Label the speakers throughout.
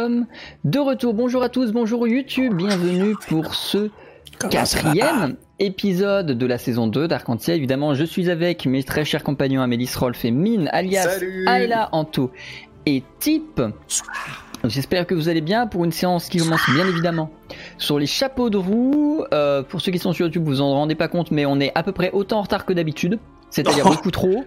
Speaker 1: sommes de retour. Bonjour à tous, bonjour YouTube, bienvenue pour ce quatrième épisode de la saison 2 d'Arcantia. Évidemment, je suis avec mes très chers compagnons Amélis Rolf et Mine, alias Ayla Anto et Tip. J'espère que vous allez bien pour une séance qui commence bien évidemment sur les chapeaux de roue. Euh, pour ceux qui sont sur YouTube, vous en rendez pas compte, mais on est à peu près autant en retard que d'habitude. C'est-à-dire beaucoup trop,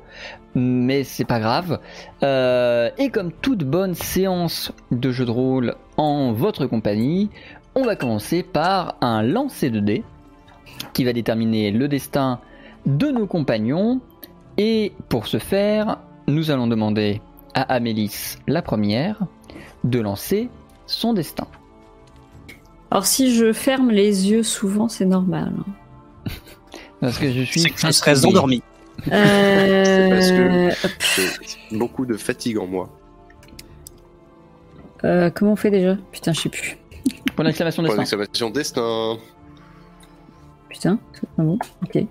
Speaker 1: mais c'est pas grave. Euh, et comme toute bonne séance de jeu de rôle en votre compagnie, on va commencer par un lancer de dés qui va déterminer le destin de nos compagnons. Et pour ce faire, nous allons demander à Amélis, la première, de lancer son destin.
Speaker 2: Alors si je ferme les yeux souvent, c'est normal.
Speaker 1: Parce que je suis.
Speaker 3: C'est que je serais
Speaker 1: fatigué.
Speaker 3: endormi.
Speaker 4: C'est parce
Speaker 2: Euh,
Speaker 4: que j'ai beaucoup de fatigue en moi.
Speaker 2: euh, comment on fait déjà? Putain, je sais plus.
Speaker 1: Pour l'exclamation
Speaker 4: Point
Speaker 1: destin.
Speaker 4: d'exclamation destin.
Speaker 2: Putain, c'est pas bon. Ok.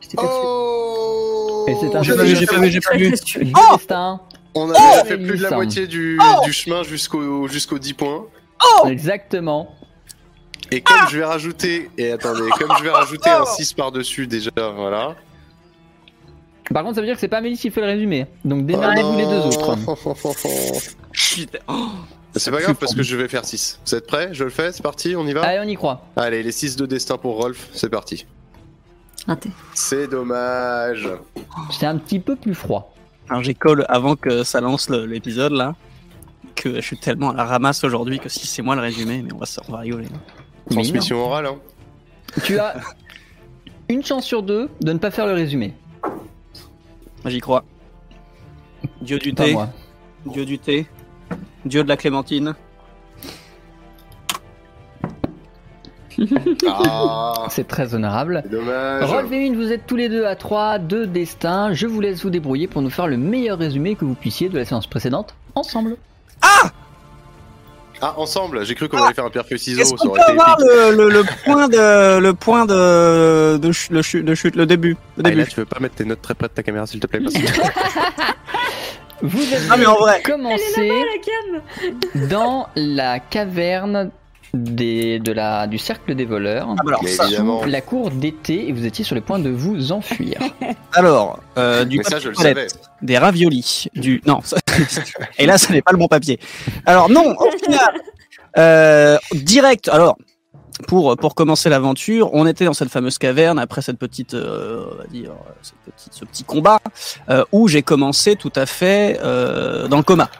Speaker 2: J'étais pas dessus.
Speaker 4: Oh
Speaker 1: Et c'est un
Speaker 3: J'ai
Speaker 1: jeu
Speaker 3: pas vu,
Speaker 1: de
Speaker 3: j'ai pas vu, j'ai pas vu. Oh
Speaker 1: destins.
Speaker 4: On a
Speaker 1: Oh
Speaker 4: déjà fait plus de la moitié du,
Speaker 3: Oh
Speaker 4: du chemin jusqu'au jusqu'aux 10 points.
Speaker 1: Exactement.
Speaker 4: Et comme je vais rajouter. Et attendez, comme je vais rajouter un 6 par-dessus déjà, voilà.
Speaker 1: Par contre, ça veut dire que c'est pas Amélie qui fait le résumé. Donc démarrez-vous les deux autres.
Speaker 3: Putain. Oh.
Speaker 4: C'est pas grave parce que je vais faire 6. Vous êtes prêts? Je le fais, c'est parti, on y va?
Speaker 1: Allez, on y croit.
Speaker 4: Allez, les 6 de destin pour Rolf, c'est parti.
Speaker 2: Raté.
Speaker 4: C'est dommage.
Speaker 1: C'est un petit peu plus froid.
Speaker 3: Alors j'école avant que ça lance l'épisode là, que je suis tellement à la ramasse aujourd'hui que si c'est moi le résumé, mais on va, se- on va rigoler.
Speaker 4: Transmission orale, hein.
Speaker 1: Tu as une chance sur deux de ne pas faire le résumé.
Speaker 3: J'y crois. Dieu du thé,
Speaker 1: moi.
Speaker 3: Dieu du thé, Dieu de la clémentine.
Speaker 4: Ah,
Speaker 1: C'est très honorable.
Speaker 4: dommage.
Speaker 1: Vous êtes tous les deux à 3, deux destins. Je vous laisse vous débrouiller pour nous faire le meilleur résumé que vous puissiez de la séance précédente ensemble.
Speaker 4: Ah, ensemble, j'ai cru qu'on allait faire un pierre feuille ciseaux,
Speaker 3: Est-ce qu'on peut avoir le, le- le point de le point de de, ch- le chute, de chute, le début, le
Speaker 4: Ah, et
Speaker 3: début.
Speaker 4: là, tu veux pas mettre tes notes très près de ta caméra, s'il te plaît, parce que
Speaker 1: Vous avez
Speaker 3: Ah, mais en vrai.
Speaker 1: commencé
Speaker 2: La cam
Speaker 1: dans la caverne des, de la, du cercle des voleurs.
Speaker 3: Ah, bah alors,
Speaker 4: Mais
Speaker 3: ça-
Speaker 4: évidemment.
Speaker 1: La cour d'été et vous étiez sur le point de vous enfuir.
Speaker 3: alors euh, du
Speaker 4: Mais ça,
Speaker 3: papier
Speaker 4: je le
Speaker 3: toilette,
Speaker 4: savais.
Speaker 3: des raviolis, du non. ça- Et là, ce n'est pas le bon papier. Alors non, au final, euh, direct. Alors pour pour commencer l'aventure, on était dans cette fameuse caverne après cette petite, euh, on va dire, cette petite, ce petit combat euh, où j'ai commencé tout à fait euh, dans le coma.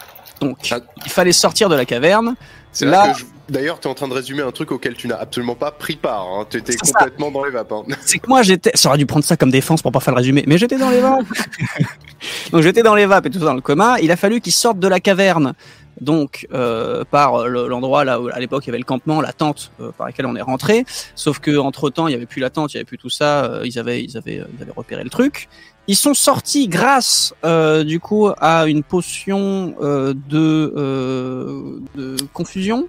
Speaker 3: Donc
Speaker 4: Ah.
Speaker 3: il fallait sortir de la caverne.
Speaker 4: C'est
Speaker 3: Là-
Speaker 4: là que je... D'ailleurs, t'es en train de résumer un truc auquel tu n'as absolument pas pris part. Hein. T'étais
Speaker 3: C'est ça.
Speaker 4: complètement dans les vapes. Hein.
Speaker 3: C'est que moi j'étais, ça aurait dû prendre ça comme défense pour pas faire le résumé, mais j'étais dans les vapes. donc j'étais dans les vapes et tout ça dans le coma. Il a fallu qu'ils sortent de la caverne, donc euh, par le- l'endroit là où à l'époque il y avait le campement, la tente euh, par laquelle on est rentré. Sauf que entre temps il y avait plus la tente, il y avait plus tout ça. euh, ils avaient, ils avaient, ils avaient repéré le truc. Ils sont sortis grâce euh, du coup à une potion euh, de, euh, de confusion.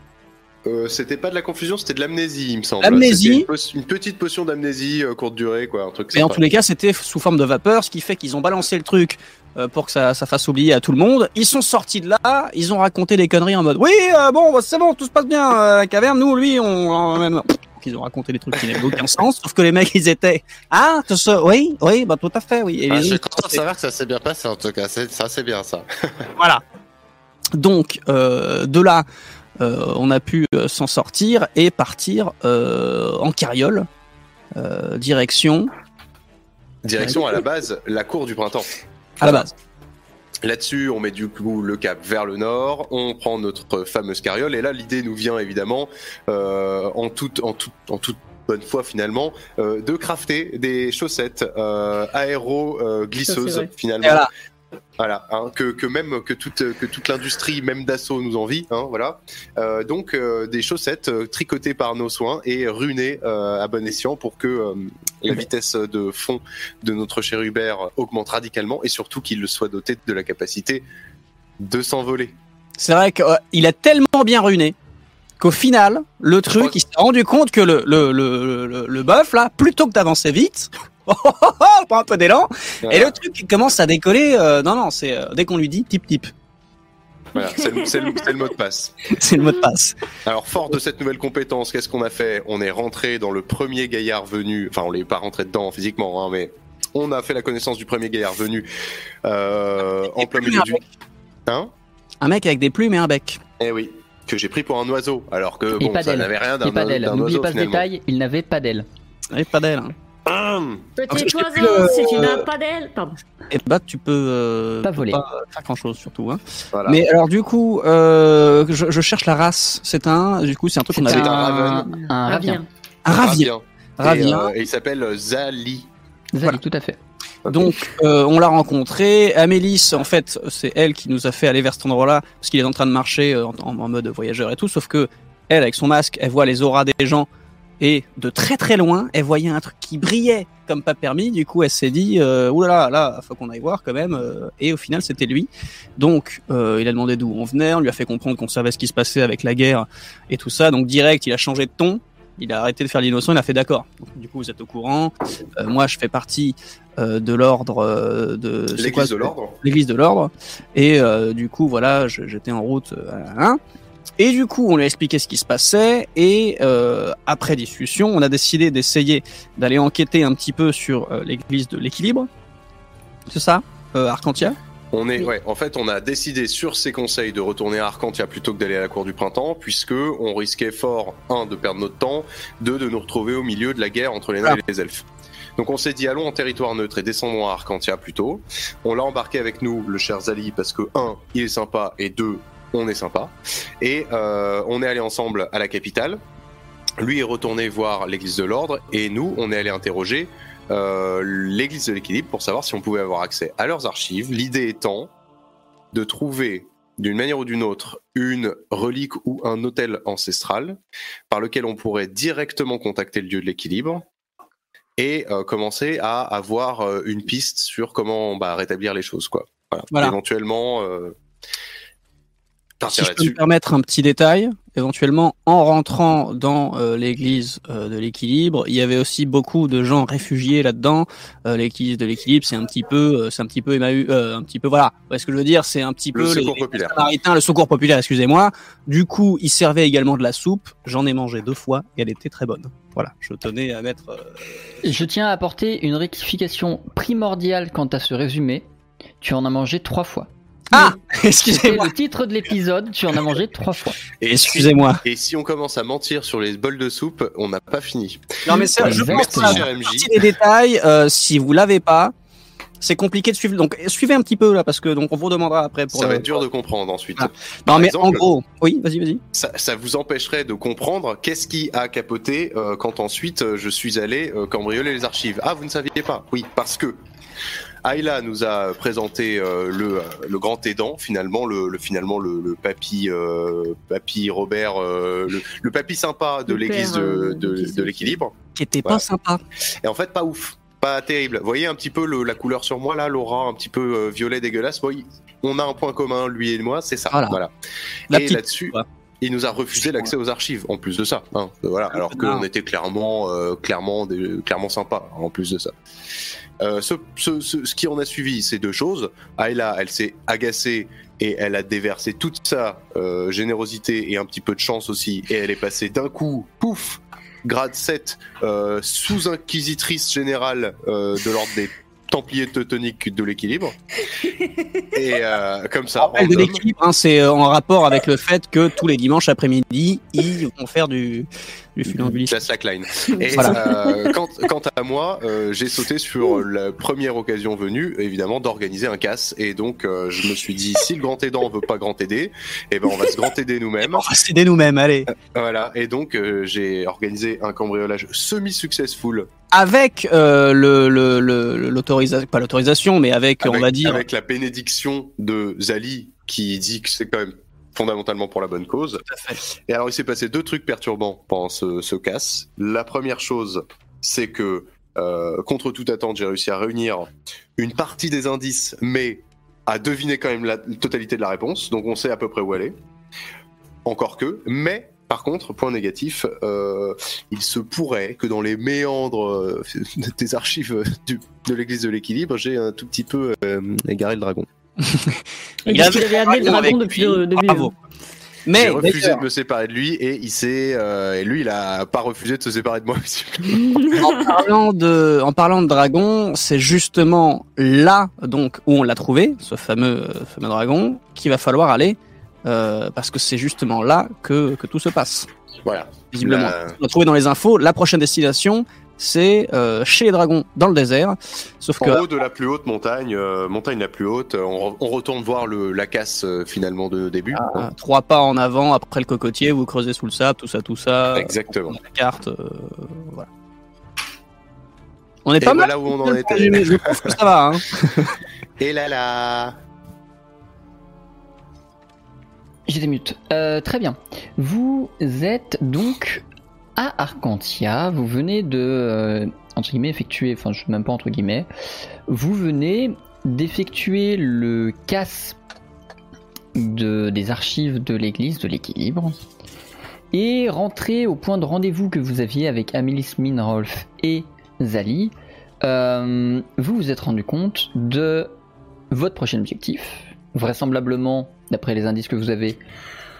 Speaker 4: Euh, c'était pas de la confusion, c'était de l'amnésie, il me semble.
Speaker 3: L'amnésie.
Speaker 4: Une, petite potion d'amnésie euh, courte durée, quoi, un truc
Speaker 3: Et en tous les cas, c'était sous forme de vapeur, ce qui fait qu'ils ont balancé le truc euh, pour que ça, ça fasse oublier à tout le monde. Ils sont sortis de là, ils ont raconté des conneries en mode oui, euh, bon, bah, c'est bon, tout se passe bien, euh, la caverne, nous, lui, on. Ils ont raconté des trucs qui n'avaient aucun sens, sauf que les mecs, ils étaient ah, tout ça, oui, oui, bah tout à fait, oui. Et
Speaker 4: Ah,
Speaker 3: les
Speaker 4: je suis content de savoir que ça s'est bien passé en tout cas, c'est- ça c'est bien ça.
Speaker 3: Voilà. Donc, euh, de là, on a pu euh, s'en sortir et partir euh, en carriole, euh, direction
Speaker 4: Direction à la base, la cour du printemps.
Speaker 3: à la base.
Speaker 4: Là-dessus, on met du coup le cap vers le nord, on prend notre fameuse carriole, et là l'idée nous vient évidemment, euh, en, toute, en, toute, en toute bonne foi finalement, euh, de crafter des chaussettes euh, aéro euh, glisseuses finalement.
Speaker 3: Et voilà.
Speaker 4: Voilà, hein, que, que même que toute que toute l'industrie, même d'assaut, nous envie. Hein, voilà. Euh, donc euh, des chaussettes euh, tricotées par nos soins et runées euh, à bon escient pour que la vitesse de fond de notre cher Hubert augmente radicalement et surtout qu'il soit doté de la capacité de s'envoler.
Speaker 3: C'est vrai qu'il a tellement bien ruiné qu'au final, le truc, il s'est rendu compte que le, le, le, le, le bœuf, là, plutôt que d'avancer vite, oh, oh, oh, prend un peu d'élan, et le truc il commence à décoller. euh, non, non, c'est euh, dès qu'on lui dit tip tip,
Speaker 4: Voilà, c'est le, c'est le- c'est le mot de passe.
Speaker 3: c'est le mot de passe.
Speaker 4: Alors, fort de cette nouvelle compétence, qu'est-ce qu'on a fait? On est rentré dans le premier gaillard venu. Enfin, on n'est pas rentré dedans physiquement, hein, mais on a fait la connaissance du premier gaillard venu euh, en plein milieu du. Hein?
Speaker 3: Un mec avec des plumes et un bec.
Speaker 4: Eh oui, que j'ai pris pour un oiseau, alors que
Speaker 1: Et
Speaker 4: bon,
Speaker 1: pas
Speaker 4: ça
Speaker 1: d'aile.
Speaker 4: n'avait rien d'un
Speaker 1: d'aile.
Speaker 4: d'un
Speaker 1: N'oubliez
Speaker 4: oiseau
Speaker 1: pas ce
Speaker 4: finalement.
Speaker 1: détail, il n'avait pas d'aile.
Speaker 3: Et pas d'elle. hein.
Speaker 4: Hum,
Speaker 5: Petit oiseau,
Speaker 3: le-
Speaker 5: si tu n'as pas d'aile. Pardon.
Speaker 3: Et bah, tu peux euh,
Speaker 1: Pas voler.
Speaker 3: faire grand chose surtout. Hein.
Speaker 4: voilà.
Speaker 3: Mais alors, du coup, euh, je, je cherche la race. C'est un, du coup, c'est un truc qu'on avait.
Speaker 4: un
Speaker 1: un,
Speaker 4: raven.
Speaker 1: un ravien.
Speaker 3: Un ravien.
Speaker 4: Et,
Speaker 3: Ravien.
Speaker 4: euh, et il s'appelle Zali.
Speaker 1: Zali,
Speaker 3: Voilà.
Speaker 1: tout à fait.
Speaker 3: Donc, euh, on l'a rencontré. Amélis, en fait, c'est elle qui nous a fait aller vers cet endroit-là, parce qu'il est en train de marcher euh, en, en- en mode voyageur et tout. Sauf que elle, avec son masque, elle voit les auras des gens. Et de très très loin, elle voyait un truc qui brillait comme pas permis. Du coup, elle s'est dit, euh, oulala, là, faut qu'on aille voir quand même. euh, Et au final, c'était lui. Donc, euh, il a demandé d'où on venait. On lui a fait comprendre qu'on savait ce qui se passait avec la guerre et tout ça. Donc, direct, il a changé de ton. Il a arrêté de faire l'innocent. Il a fait d'accord. Du coup, vous êtes au courant. Euh, moi, je fais partie euh, de l'ordre de
Speaker 4: L'église de l'ordre.
Speaker 3: l'église de l'ordre et euh, du coup voilà j'étais en route hein. Et du coup on lui a expliqué ce qui se passait et euh, après discussion on a décidé d'essayer d'aller enquêter un petit peu sur euh, l'église de l'équilibre c'est ça euh, Arcantia?
Speaker 4: On est, ouais, en fait, on a décidé sur ses conseils de retourner à Arcantia plutôt que d'aller à la cour du printemps, puisque on risquait fort, un, de perdre notre temps, deux, de nous retrouver au milieu de la guerre entre les nains et les elfes. Donc on s'est dit allons en territoire neutre et descendons à Arcantia plutôt. On l'a embarqué avec nous, le cher Zali, parce que un, il est sympa et deux, on est sympa. Et euh, on est allé ensemble à la capitale. Lui est retourné voir l'église de l'ordre et nous, on est allé interroger euh, l'église de l'équilibre pour savoir si on pouvait avoir accès à leurs archives. L'idée étant de trouver d'une manière ou d'une autre une relique ou un hôtel ancestral par lequel on pourrait directement contacter le dieu de l'équilibre et euh, commencer à avoir une piste sur comment bah, rétablir les choses quoi. Voilà.
Speaker 3: Voilà.
Speaker 4: Éventuellement
Speaker 3: si je peux me permettre un petit détail éventuellement en rentrant dans euh, l'église euh, de l'équilibre il y avait aussi beaucoup de gens réfugiés là-dedans Euh, l'église de l'équilibre c'est un petit peu euh, c'est un petit peu Emmaüs euh, un petit peu voilà Vous voyez ce que je veux dire? C'est un petit
Speaker 4: Le
Speaker 3: peu les-
Speaker 4: secours populaire.
Speaker 3: Samaritains, le secours populaire, excusez-moi. Du coup, il servait également de la soupe. J'en ai mangé deux fois et elle était très bonne. Voilà, je tenais à mettre. euh,
Speaker 1: Je tiens à apporter une rectification primordiale quant à ce résumé. Tu en as mangé trois fois.
Speaker 3: Ah Excusez-moi.
Speaker 1: le titre de l'épisode, tu en as mangé trois fois.
Speaker 4: Et si,
Speaker 3: Excusez-moi.
Speaker 4: et si on commence à mentir sur les bols de soupe, on n'a pas fini.
Speaker 3: Non, mais c'est, je pense partie des détails, euh, si vous l'avez pas, c'est compliqué de suivre. Donc, suivez un petit peu là, parce que donc on vous demandera après pour.
Speaker 4: Ça va être dur de comprendre ensuite.
Speaker 3: Ah.
Speaker 4: Par
Speaker 3: Non, mais
Speaker 4: exemple,
Speaker 3: en gros, oui, vas-y, vas-y.
Speaker 4: ça, ça vous empêcherait de comprendre qu'est-ce qui a capoté euh, quand ensuite euh, je suis allé euh, cambrioler les archives. Ah, vous ne saviez pas Oui, parce que Ayla nous a présenté euh, le, le grand aidant, finalement le, le finalement le, le papy euh, papy Robert, euh, le, papy sympa de l'église de, de, l'équilibre.
Speaker 3: Qui était
Speaker 4: Voilà.
Speaker 3: pas sympa.
Speaker 4: Et en fait, pas ouf, pas terrible. Vous voyez un petit peu la couleur sur moi là, l'aura un petit peu violet dégueulasse. Bon, on a un point commun, lui et moi, c'est ça.
Speaker 3: Voilà.
Speaker 4: Voilà.
Speaker 3: La
Speaker 4: et là-dessus, il nous a refusé l'accès aux archives en plus de ça. hein. voilà, alors qu'on était clairement, clairement, des- clairement sympa en plus de ça. Euh, ce, ce- ce- ce qui en a suivi, c'est deux choses. Ayla, elle s'est agacée et elle a déversé toute sa euh, générosité et un petit peu de chance aussi, et elle est passée d'un coup, pouf, grade 7, euh, sous-inquisitrice générale de l'ordre des Templiers teutoniques de l'équilibre. et comme ça,
Speaker 3: de l'équilibre, hein, c'est en rapport avec le fait que tous les dimanches après-midi, ils vont faire du, du funambulisme.
Speaker 4: La slackline. Et
Speaker 3: Voilà.
Speaker 4: euh, quant, quant à moi, euh, j'ai sauté sur la première occasion venue, évidemment, d'organiser un casse. Et donc, euh, je me suis dit, si le grand aidant veut pas grand aider, eh ben, on va se grand aider nous-mêmes.
Speaker 3: On va s'aider nous-mêmes, allez.
Speaker 4: Voilà. Et donc, j'ai organisé un cambriolage semi-successful.
Speaker 3: Avec euh, le le- le- l'autorisation, pas l'autorisation, mais avec, on
Speaker 4: avec-
Speaker 3: va dire,
Speaker 4: Avec la bénédiction de Zali, qui dit que c'est quand même fondamentalement pour la bonne cause. Et alors, il s'est passé deux trucs perturbants pendant ce, ce casse. La première chose, c'est que, euh, contre toute attente, j'ai réussi à réunir une partie des indices, mais à deviner quand même la totalité de la réponse. Donc, on sait à peu près où elle est. Encore que, mais. Par contre, point négatif, euh, il se pourrait que dans les méandres euh, des archives du- de l'église de l'équilibre, j'ai un tout petit peu euh, égaré le dragon.
Speaker 2: Et
Speaker 3: Il avait
Speaker 2: avait amené le
Speaker 3: dragon
Speaker 2: depuis le début.
Speaker 3: Bravo.
Speaker 2: hein.
Speaker 3: Mais
Speaker 4: J'ai refusé de me séparer de lui et il s'est, euh, et lui, il a pas refusé de se séparer de moi.
Speaker 3: en parlant de, en parlant de dragon, c'est justement là donc où on l'a trouvé, ce fameux, euh, fameux dragon, qu'il va falloir aller, euh, parce que c'est justement là que, que tout se passe.
Speaker 4: Voilà.
Speaker 3: Visiblement,
Speaker 4: La-
Speaker 3: on l'a trouvé dans les infos. La prochaine destination, c'est euh, chez les dragons dans le désert. Sauf que
Speaker 4: En haut de la plus haute montagne, euh, montagne la plus haute, euh, on, re- on retourne voir le, la casse euh, finalement de début.
Speaker 3: euh, trois pas en avant après le cocotier, vous creusez sous le sable, tout ça, tout ça.
Speaker 4: Exactement.
Speaker 3: La carte, euh, voilà. On est
Speaker 4: Et
Speaker 3: pas mal.
Speaker 4: voilà où on en était.
Speaker 3: Je trouve que ça va. Hein.
Speaker 4: Et là là.
Speaker 1: J'étais mute. Euh, très bien. Vous êtes donc à Arcantia. Vous venez de, euh, entre guillemets, effectuer, enfin, je même pas entre guillemets, vous venez d'effectuer le casse de, des archives de l'église de l'équilibre et rentrer au point de rendez-vous que vous aviez avec Amélis Minrolf et Zali. euh, vous vous êtes rendu compte de votre prochain objectif, vraisemblablement, d'après les indices que vous avez,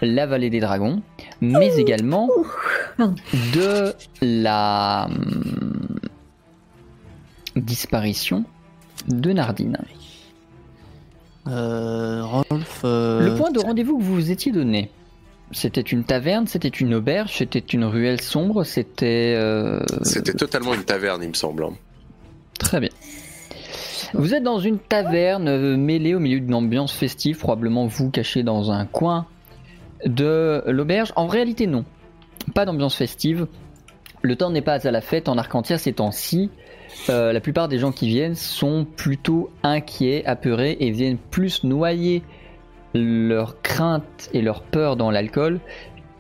Speaker 1: la vallée des dragons, mais également de la hum, disparition de Nardine.
Speaker 3: Euh, Rolf. euh,
Speaker 1: Le point de rendez-vous que vous vous étiez donné, c'était une taverne, c'était une auberge, c'était une ruelle sombre, c'était... euh,
Speaker 4: C'était totalement une taverne, il me semble. hein.
Speaker 1: Très bien. Vous êtes dans une taverne euh, mêlée au milieu d'une ambiance festive, probablement vous caché dans un coin de l'auberge. En réalité, non. Pas d'ambiance festive. Le temps n'est pas à la fête en Arcantia ces temps-ci. Euh, la plupart des gens qui viennent sont plutôt inquiets, apeurés et viennent plus noyer leur crainte et leur peur dans l'alcool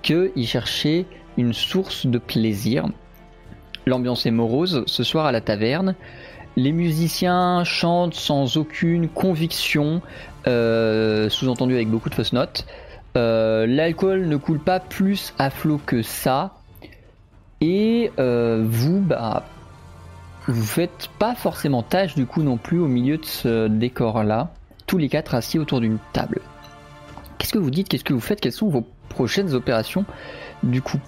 Speaker 1: que y chercher une source de plaisir. L'ambiance est morose ce soir à la taverne. Les musiciens chantent sans aucune conviction, euh, sous-entendu avec beaucoup de fausses notes. Euh, L'alcool ne coule pas plus à flot que ça. Et euh, vous, bah, vous faites pas forcément tâche du coup non plus au milieu de ce décor-là. Tous les quatre assis autour d'une table. Qu'est-ce que vous dites? Qu'est-ce que vous faites? Quelles sont vos prochaines opérations du coup?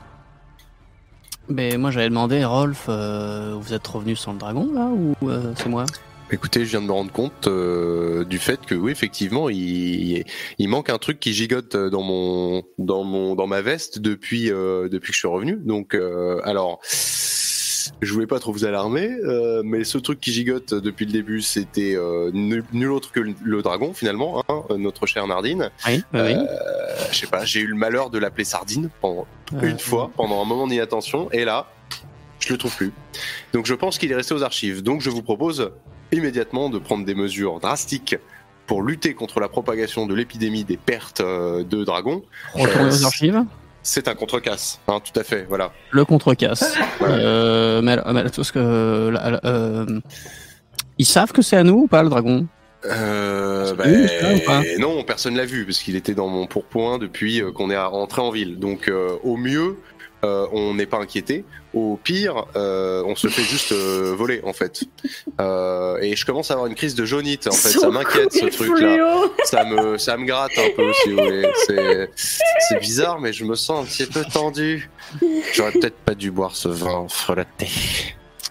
Speaker 3: Mais moi j'avais demandé, Rolf, euh, vous êtes revenu sans le dragon là ou c'est moi?
Speaker 4: Écoutez, je viens de me rendre compte euh, du fait que oui, effectivement, il, il manque un truc qui gigote dans mon dans mon dans ma veste depuis euh, depuis que je suis revenu. Donc, euh, alors, je voulais pas trop vous alarmer, euh, mais ce truc qui gigote depuis le début, c'était euh, nul, nul autre que le, le dragon finalement, hein, notre chère Nardine.
Speaker 3: Oui, oui. oui.
Speaker 4: Euh, je sais pas, j'ai eu le malheur de l'appeler Sardine pendant
Speaker 3: Euh,
Speaker 4: une fois, pendant un moment d'inattention, et là, je le trouve plus. Donc je pense qu'il est resté aux archives. Donc je vous propose immédiatement de prendre des mesures drastiques pour lutter contre la propagation de l'épidémie des pertes euh, de dragons.
Speaker 3: Retourner aux archives.
Speaker 4: C'est un contre-casse, hein, tout à fait, voilà.
Speaker 3: Le contre-casse. Euh, mais, mais alors, tout ce que, euh, ils savent que c'est à nous ou pas le dragon?
Speaker 4: Euh, bah,
Speaker 3: ça, pas?
Speaker 4: non, personne l'a vu parce qu'il était dans mon pourpoint depuis euh, qu'on est rentré en ville. Donc euh, au mieux, euh, on n'est pas inquiété. Au pire, euh, on se fait juste euh, voler en fait. Euh, et je commence à avoir une crise de jaunite en fait. Ça m'inquiète ce truc-là. Ça me, ça me gratte un peu si vous voulez. C'est, c'est bizarre, mais je me sens un petit peu tendu. J'aurais peut-être pas dû boire ce vin frelaté.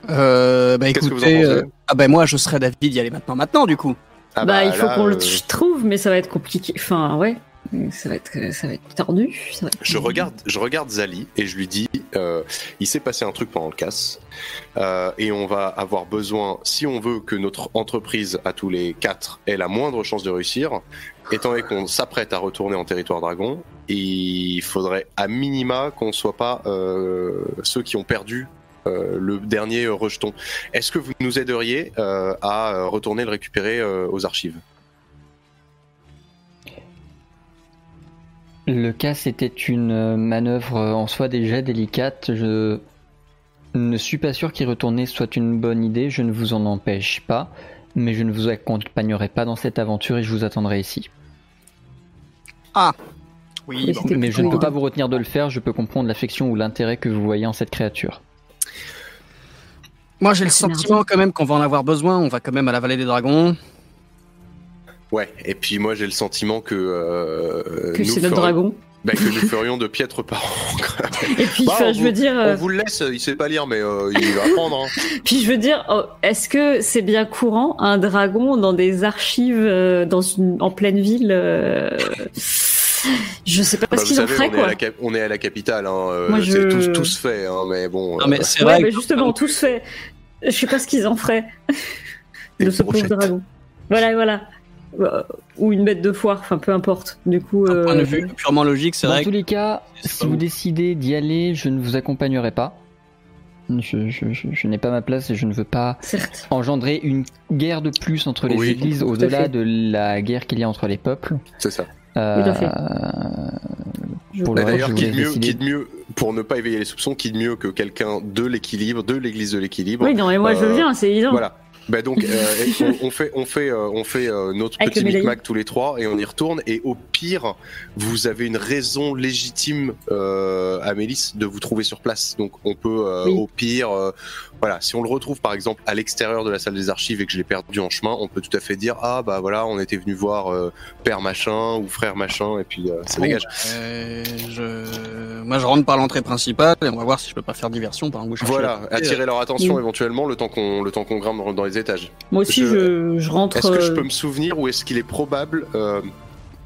Speaker 3: Euh, bah
Speaker 4: Qu'est-ce que vous en
Speaker 3: écoutez,
Speaker 4: pensez
Speaker 3: euh, ah bah moi je serais d'avis d'y aller maintenant, maintenant du coup.
Speaker 4: Ah
Speaker 2: bah, il faut
Speaker 4: là,
Speaker 2: qu'on le trouve, mais ça va être compliqué. Enfin, ouais. Ça va être, tordu.
Speaker 4: Je regarde, je regarde Zali et je lui dis, euh, il s'est passé un truc pendant le casse euh, et on va avoir besoin, si on veut que notre entreprise à tous les quatre ait la moindre chance de réussir, étant donné qu'on s'apprête à retourner en territoire dragon, il faudrait à minima qu'on soit pas euh, ceux qui ont perdu. le dernier rejeton. Est-ce que vous nous aideriez à retourner le récupérer aux archives?
Speaker 1: Le cas, c'était une euh, manœuvre euh, en soi déjà délicate. Je ne suis pas sûr qu'y retourner soit une bonne idée. Je ne vous en empêche pas. Mais je ne vous accompagnerai pas dans cette aventure et je vous attendrai ici.
Speaker 3: Oui,
Speaker 2: Mais
Speaker 3: bon.
Speaker 1: Mais je ne peux pas vous retenir de le faire. Je peux comprendre l'affection ou l'intérêt que vous voyez en cette créature.
Speaker 3: moi j'ai le sentiment quand même qu'on va en avoir besoin. On va quand même à la vallée des dragons.
Speaker 4: Ouais. Et puis moi j'ai le sentiment que euh,
Speaker 2: Que c'est notre
Speaker 4: ferions-
Speaker 2: dragon.
Speaker 4: bah, que nous ferions de piètres parents.
Speaker 2: Et puis,
Speaker 4: Bah,
Speaker 2: enfin, je
Speaker 4: vous-
Speaker 2: veux dire,
Speaker 4: On
Speaker 2: euh,
Speaker 4: vous le laisse, il sait pas lire, mais euh, il va apprendre. hein.
Speaker 2: puis je veux dire, oh, est-ce que c'est bien courant un dragon dans des archives euh, dans une en pleine ville euh, Je sais pas
Speaker 4: Bah,
Speaker 2: ce qu'ils en feraient
Speaker 4: on, est à
Speaker 2: quoi.
Speaker 4: on est à la capitale, hein, euh,
Speaker 2: Moi, je-
Speaker 4: tous, tous fait, hein, mais bon.
Speaker 3: Non mais c'est
Speaker 2: Ouais,
Speaker 3: vrai.
Speaker 2: mais justement, tout se fait. Je sais pas ce qu'ils en feraient de ce pauvre dragon. Voilà, voilà. Euh, Ou une bête de foire, enfin peu importe. Du coup,
Speaker 3: point de
Speaker 2: euh,
Speaker 3: vue purement logique, c'est
Speaker 1: Dans
Speaker 3: vrai.
Speaker 1: tous
Speaker 3: que-
Speaker 1: les cas, si vous décidez d'y aller, je ne vous accompagnerai pas. Je, je- je- je n'ai pas ma place et je ne veux pas
Speaker 2: certes.
Speaker 1: engendrer une guerre de plus entre les
Speaker 4: Oui,
Speaker 1: églises au-delà de la guerre qu'il y a entre les peuples.
Speaker 4: C'est ça.
Speaker 1: Euh,
Speaker 2: Tout à fait. Je
Speaker 1: Pour
Speaker 4: Bah, D'ailleurs,
Speaker 1: je
Speaker 4: qui mieux,
Speaker 1: décider.
Speaker 4: qui de mieux, pour ne pas éveiller les soupçons, qui de mieux que quelqu'un de l'équilibre, de l'église de l'équilibre.
Speaker 2: Oui, non, mais moi je
Speaker 4: Euh,
Speaker 2: viens, c'est évident.
Speaker 4: Voilà. Bah donc, euh, on, on fait, on fait, euh, on fait euh, notre
Speaker 2: Avec
Speaker 4: petit micmac tous les trois et on y retourne. Et au pire, vous avez une raison légitime, euh, Amélis, de vous trouver sur place. Donc, on peut, euh,
Speaker 2: Oui.
Speaker 4: au pire, euh, voilà, si on le retrouve par exemple à l'extérieur de la salle des archives et que je l'ai perdu en chemin, on peut tout à fait dire ah bah voilà, on était venu voir euh, père machin ou frère machin et puis euh, ça
Speaker 3: Bon,
Speaker 4: dégage.
Speaker 3: euh, je... Moi je rentre par l'entrée principale et on va voir si je peux pas faire diversion par un bouche.
Speaker 4: Voilà, attirer leur attention
Speaker 2: Oui.
Speaker 4: éventuellement le temps qu'on le temps qu'on grimpe dans, dans les étages.
Speaker 2: Moi aussi,
Speaker 4: Je-
Speaker 2: je, je rentre.
Speaker 4: Est-ce que je
Speaker 2: euh,
Speaker 4: peux me souvenir ou est-ce qu'il est probable euh,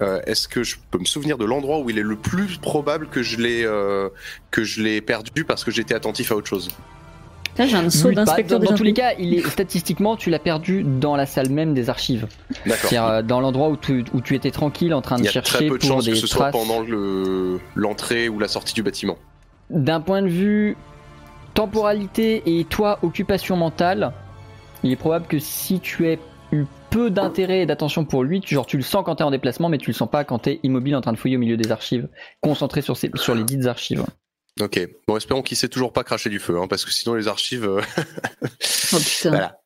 Speaker 4: euh, Est-ce que je peux me souvenir de l'endroit où il est le plus probable que je l'ai euh, que je l'ai perdu parce que j'étais attentif à autre chose?
Speaker 2: J'ai un saut
Speaker 1: Oui, pas-
Speaker 2: d'inspecteur
Speaker 1: dans, tous les cas, il est statistiquement, tu l'as perdu dans la salle même des archives.
Speaker 4: D'accord.
Speaker 1: C'est-à-dire euh, dans l'endroit où tu, où tu étais tranquille en train
Speaker 4: Il
Speaker 1: de
Speaker 4: y a très
Speaker 1: chercher
Speaker 4: peu de
Speaker 1: pour
Speaker 4: chances
Speaker 1: des
Speaker 4: que ce soit pendant le l'entrée ou la sortie du bâtiment.
Speaker 1: D'un point de vue temporalité et toi occupation mentale, il est probable que si tu as eu peu d'intérêt et d'attention pour lui, tu, genre tu le sens quand t'es en déplacement, mais tu le sens pas quand t'es immobile en train de fouiller au milieu des archives, concentré sur, ces- sur les dites archives.
Speaker 4: Ok. Bon, espérons qu'il s'est toujours pas craché du feu, hein, parce que sinon les archives. euh,
Speaker 2: Oh putain.
Speaker 4: Voilà.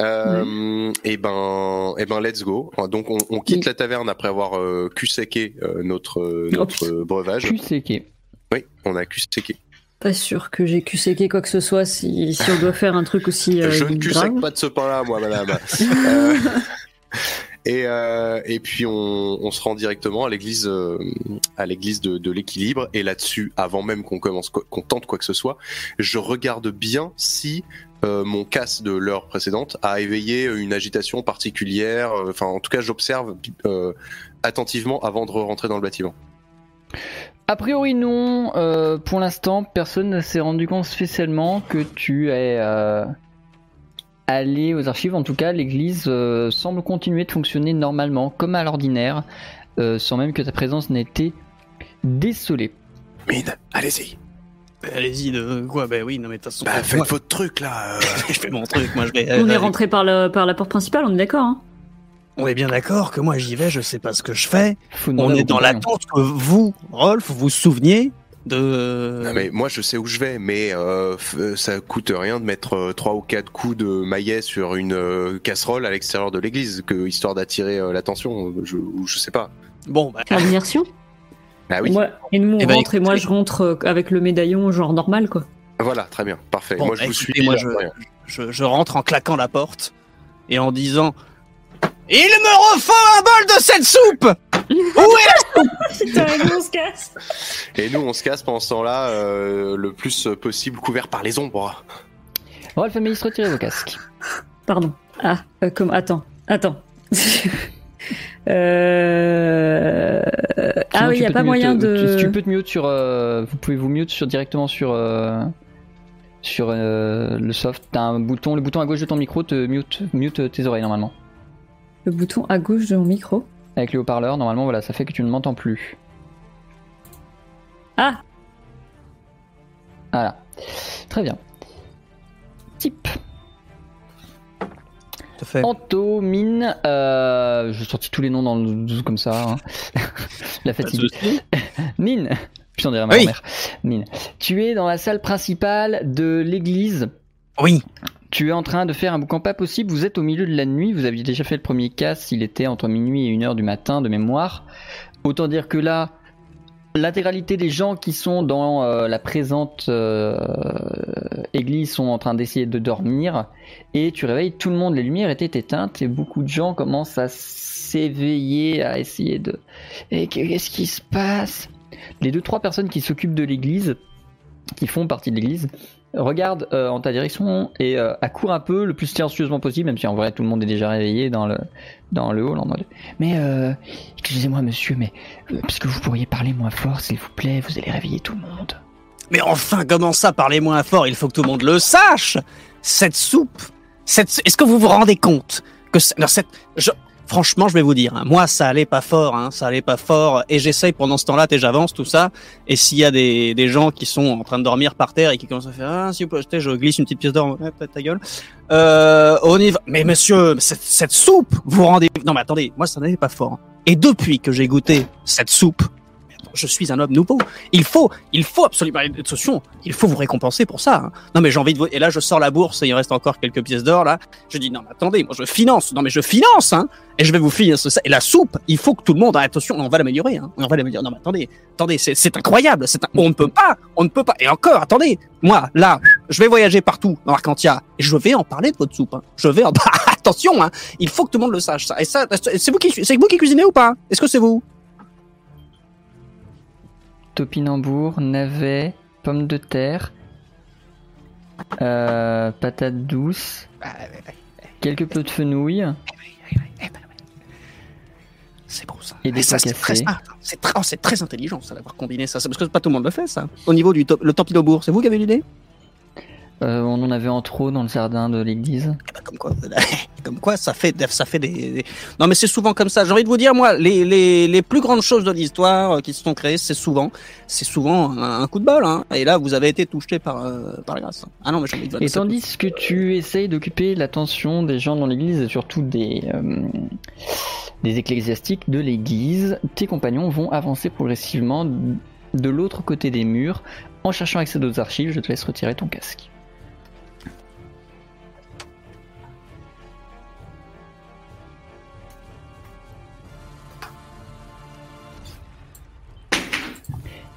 Speaker 4: Euh, Et ben, et ben, let's go. Donc, on, on quitte
Speaker 2: Oui.
Speaker 4: la taverne après avoir euh, cuséqué euh, notre
Speaker 2: Oh,
Speaker 4: notre breuvage. Oui, on a cuséqué.
Speaker 2: Pas sûr que j'ai QCK quoi que ce soit si, si on doit faire un truc aussi euh,
Speaker 4: Je ne cussèque pas de ce pain-là, moi, madame. Euh, et, euh, et puis on, on se rend directement à l'église, à l'église de, de l'équilibre. Et là-dessus, avant même qu'on commence, qu'on tente quoi que ce soit, je regarde bien si mon casse de l'heure précédente a éveillé une agitation particulière. Enfin, en tout cas, j'observe attentivement avant de rentrer dans le bâtiment.
Speaker 1: A priori non, euh, pour l'instant personne ne s'est rendu compte spécialement que tu es euh, allé aux archives. En tout cas l'église euh, semble continuer de fonctionner normalement comme à l'ordinaire, euh, sans même que ta présence n'ait été décelée.
Speaker 4: Mine, allez-y.
Speaker 3: Allez-y, de quoi? Bah oui, non mais de toute façon.
Speaker 4: Bah, faites
Speaker 3: moi,
Speaker 4: votre truc là.
Speaker 3: je fais mon truc, moi je vais.
Speaker 2: On est rentré par, le, par la porte principale, on est d'accord hein
Speaker 3: On est bien d'accord que moi j'y vais, je sais pas ce que je fais.
Speaker 1: Faut
Speaker 3: On est dans l'attente que vous, Rolf, vous vous souveniez de.
Speaker 4: Non, mais moi je sais où je vais, mais euh, f- ça coûte rien de mettre euh, trois ou quatre coups de maillet sur une euh, casserole à l'extérieur de l'église, que histoire d'attirer euh, l'attention. Je, je sais pas.
Speaker 3: Bon, bah,
Speaker 2: Faire l'immersion
Speaker 4: Ah oui.
Speaker 2: Moi, Et nous, on
Speaker 3: Eh ben,
Speaker 2: rentre et moi, je rentre euh, avec le médaillon, genre normal, quoi.
Speaker 4: Voilà, très bien, parfait.
Speaker 3: Bon,
Speaker 4: moi
Speaker 3: bah,
Speaker 4: je vous
Speaker 3: écoutez,
Speaker 4: suis.
Speaker 3: moi, je rentre en claquant la porte et en disant Il me refaut un bol de cette soupe Où est
Speaker 2: Putain, et nous, on se casse.
Speaker 4: Et nous on se casse pendant ce temps-là, euh, le plus possible couvert par les ombres.
Speaker 1: Rolf et Mélisse, retirez vos casques.
Speaker 2: Pardon. Ah, euh, comme. Attends, attends. euh... Ah oui, il n'y a pas moyen
Speaker 1: mute,
Speaker 2: de.
Speaker 1: Tu, tu peux te mute sur. euh, vous pouvez vous mute sur, directement sur. euh, sur euh, le soft. T'as un bouton, le bouton à gauche de ton micro te mute, mute tes oreilles normalement.
Speaker 2: Le bouton à gauche de mon micro.
Speaker 1: Avec le haut-parleur, normalement, voilà, ça fait que tu ne m'entends plus.
Speaker 2: Ah
Speaker 1: Voilà. Très bien. Type.
Speaker 3: Tout fait.
Speaker 1: Anto, Mine, euh, je sortis tous les noms dans le comme ça. hein. La fatigue. Mine, je dirais ma
Speaker 3: Oui.
Speaker 1: grand-mère. Mine, tu es dans la salle principale de l'église.
Speaker 3: Oui,
Speaker 1: Tu es en train de faire un boucan pas possible. Vous êtes au milieu de la nuit. Vous aviez déjà fait le premier casse. Il était entre minuit et 1 heure du matin de mémoire. Autant dire que là, l'intégralité des gens qui sont dans euh, la présente euh, église sont en train d'essayer de dormir. Et tu réveilles tout le monde. Les lumières étaient éteintes et beaucoup de gens commencent à s'éveiller, à essayer de. Et qu'est-ce qui se passe? Les deux trois personnes qui s'occupent de l'église, qui font partie de l'église, regardent euh, en ta direction et euh, accourent un peu le plus silencieusement possible, même si en vrai tout le monde est déjà réveillé dans le dans le hall en mode. Mais euh, excusez-moi monsieur, mais euh, est-ce que vous pourriez parler moins fort s'il vous plaît? Vous allez réveiller tout le monde.
Speaker 3: mais enfin, comment ça, parlez moins fort? Il faut que tout le monde le sache Cette soupe. Est-ce que vous vous rendez compte que non, cette... Franchement, je vais vous dire, hein, moi, ça allait pas fort, hein, ça allait pas fort, et j'essaye pendant ce temps-là, et j'avance, tout ça, et s'il y a des, des gens qui sont en train de dormir par terre et qui commencent à faire, ah, si vous pouvez acheter, je glisse une petite pièce d'or, ouais, ta gueule, euh, on y va. Mais monsieur, cette, cette soupe, vous vous rendez, non mais attendez, moi, ça n'allait pas fort. hein. Et depuis que j'ai goûté cette soupe, je suis un homme nouveau. Il faut, il faut absolument, attention, il faut vous récompenser pour ça. hein. Non mais j'ai envie de vous, et là je sors la bourse et il reste encore quelques pièces d'or là. Je dis non mais attendez, moi je finance, non mais je finance, hein. Et je vais vous financer ça. Et la soupe, il faut que tout le monde, attention, on va l'améliorer, hein. On va l'améliorer. Non mais attendez, attendez, c'est, c'est incroyable, c'est un- on ne peut pas, on ne peut pas. Et encore, attendez, moi là, je vais voyager partout dans Arcantia et je vais en parler de votre soupe. hein. Je vais en, attention, hein. Il faut que tout le monde le sache ça. Et ça, c'est vous qui, c'est vous qui cuisinez ou pas? Est-ce que c'est vous?
Speaker 1: Topinambour, navet, pommes de terre, euh, patates douces, quelques peu de fenouil.
Speaker 3: C'est beau ça.
Speaker 1: Et des
Speaker 3: ça, c'est très smart. C'est oh, c'est très intelligent ça d'avoir combiné ça. Parce que pas tout le monde le fait ça. Au niveau du top, le Tampinobourg, c'est vous qui avez l'idée?
Speaker 1: Euh, on en avait en trop dans le jardin de l'église.
Speaker 3: Eh ben, Comme quoi, comme quoi, ça fait, ça fait des. des- Non mais c'est souvent comme ça. J'ai envie de vous dire moi, les, les, les plus grandes choses de l'histoire euh, qui se sont créées, c'est souvent, c'est souvent un, un coup de bol. Hein. Et là, vous avez été touché par euh, par la grâce. Ah non mais j'ai envie de
Speaker 1: Et tandis que tu essayes d'occuper l'attention des gens dans l'église et surtout des, euh, des ecclésiastiques de l'église, tes compagnons vont avancer progressivement de l'autre côté des murs en cherchant accès d'autres archives. Je te laisse retirer ton casque.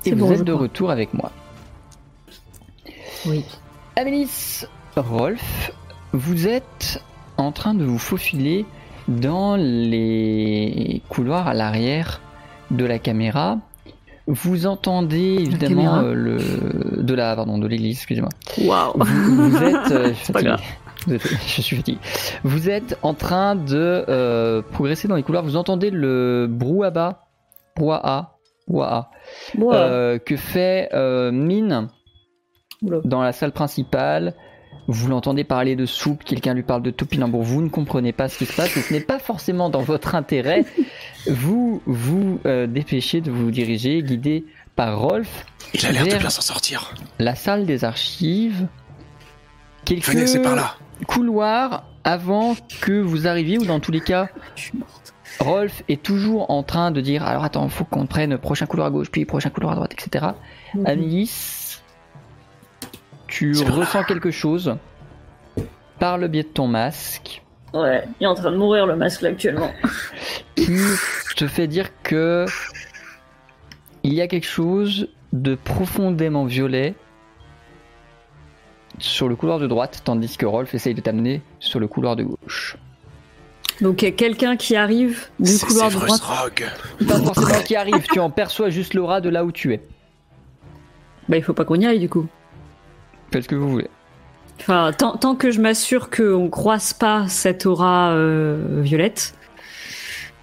Speaker 1: Et vous
Speaker 2: bon,
Speaker 1: êtes de
Speaker 2: crois.
Speaker 1: retour avec moi.
Speaker 2: Oui.
Speaker 1: Amélis, Rolf, vous êtes en train de vous faufiler dans les couloirs à l'arrière de la caméra. Vous entendez évidemment euh, le de la pardon de l'église, excusez-moi.
Speaker 2: Waouh.
Speaker 1: Vous, vous êtes, euh, fatigué. Vous êtes- je suis fatigué. Vous êtes en train de euh, progresser dans les couloirs. Vous entendez le brouhaha, brouhaha,
Speaker 2: Wow.
Speaker 1: euh, que fait euh, Mine
Speaker 2: Oula.
Speaker 1: dans la salle principale? Vous l'entendez parler de soupe, quelqu'un lui parle de topinambour, vous ne comprenez pas ce qui se passe et ce n'est pas forcément dans votre intérêt. vous vous euh, dépêchez de vous diriger, guidé par Rolf,
Speaker 4: Il a l'air de bien s'en sortir.
Speaker 1: la salle des archives. Quelques,
Speaker 4: Venez, c'est par là.
Speaker 1: couloir avant que vous arriviez, ou dans tous les cas. Rolf est toujours en train de dire alors attends, faut qu'on prenne prochain couloir à gauche, puis prochain couloir à droite, etc. Alice, tu ressens quelque chose par le biais de ton masque
Speaker 2: Ouais, il est en train de mourir le masque là actuellement.
Speaker 1: qui te fait dire que il y a quelque chose de profondément violet sur le couloir de droite, tandis que Rolf essaye de t'amener sur le couloir de gauche.
Speaker 2: Donc il y a quelqu'un qui arrive du
Speaker 4: C'est
Speaker 2: couloir de
Speaker 4: Severus
Speaker 2: droite.
Speaker 4: Rogue.
Speaker 1: Pas forcément qui arrive, tu en perçois juste l'aura de là où tu es.
Speaker 2: Bah il faut pas qu'on y aille du coup.
Speaker 1: Faites ce que vous voulez.
Speaker 2: Enfin, tant, tant que je m'assure qu'on croise pas cette aura euh, violette,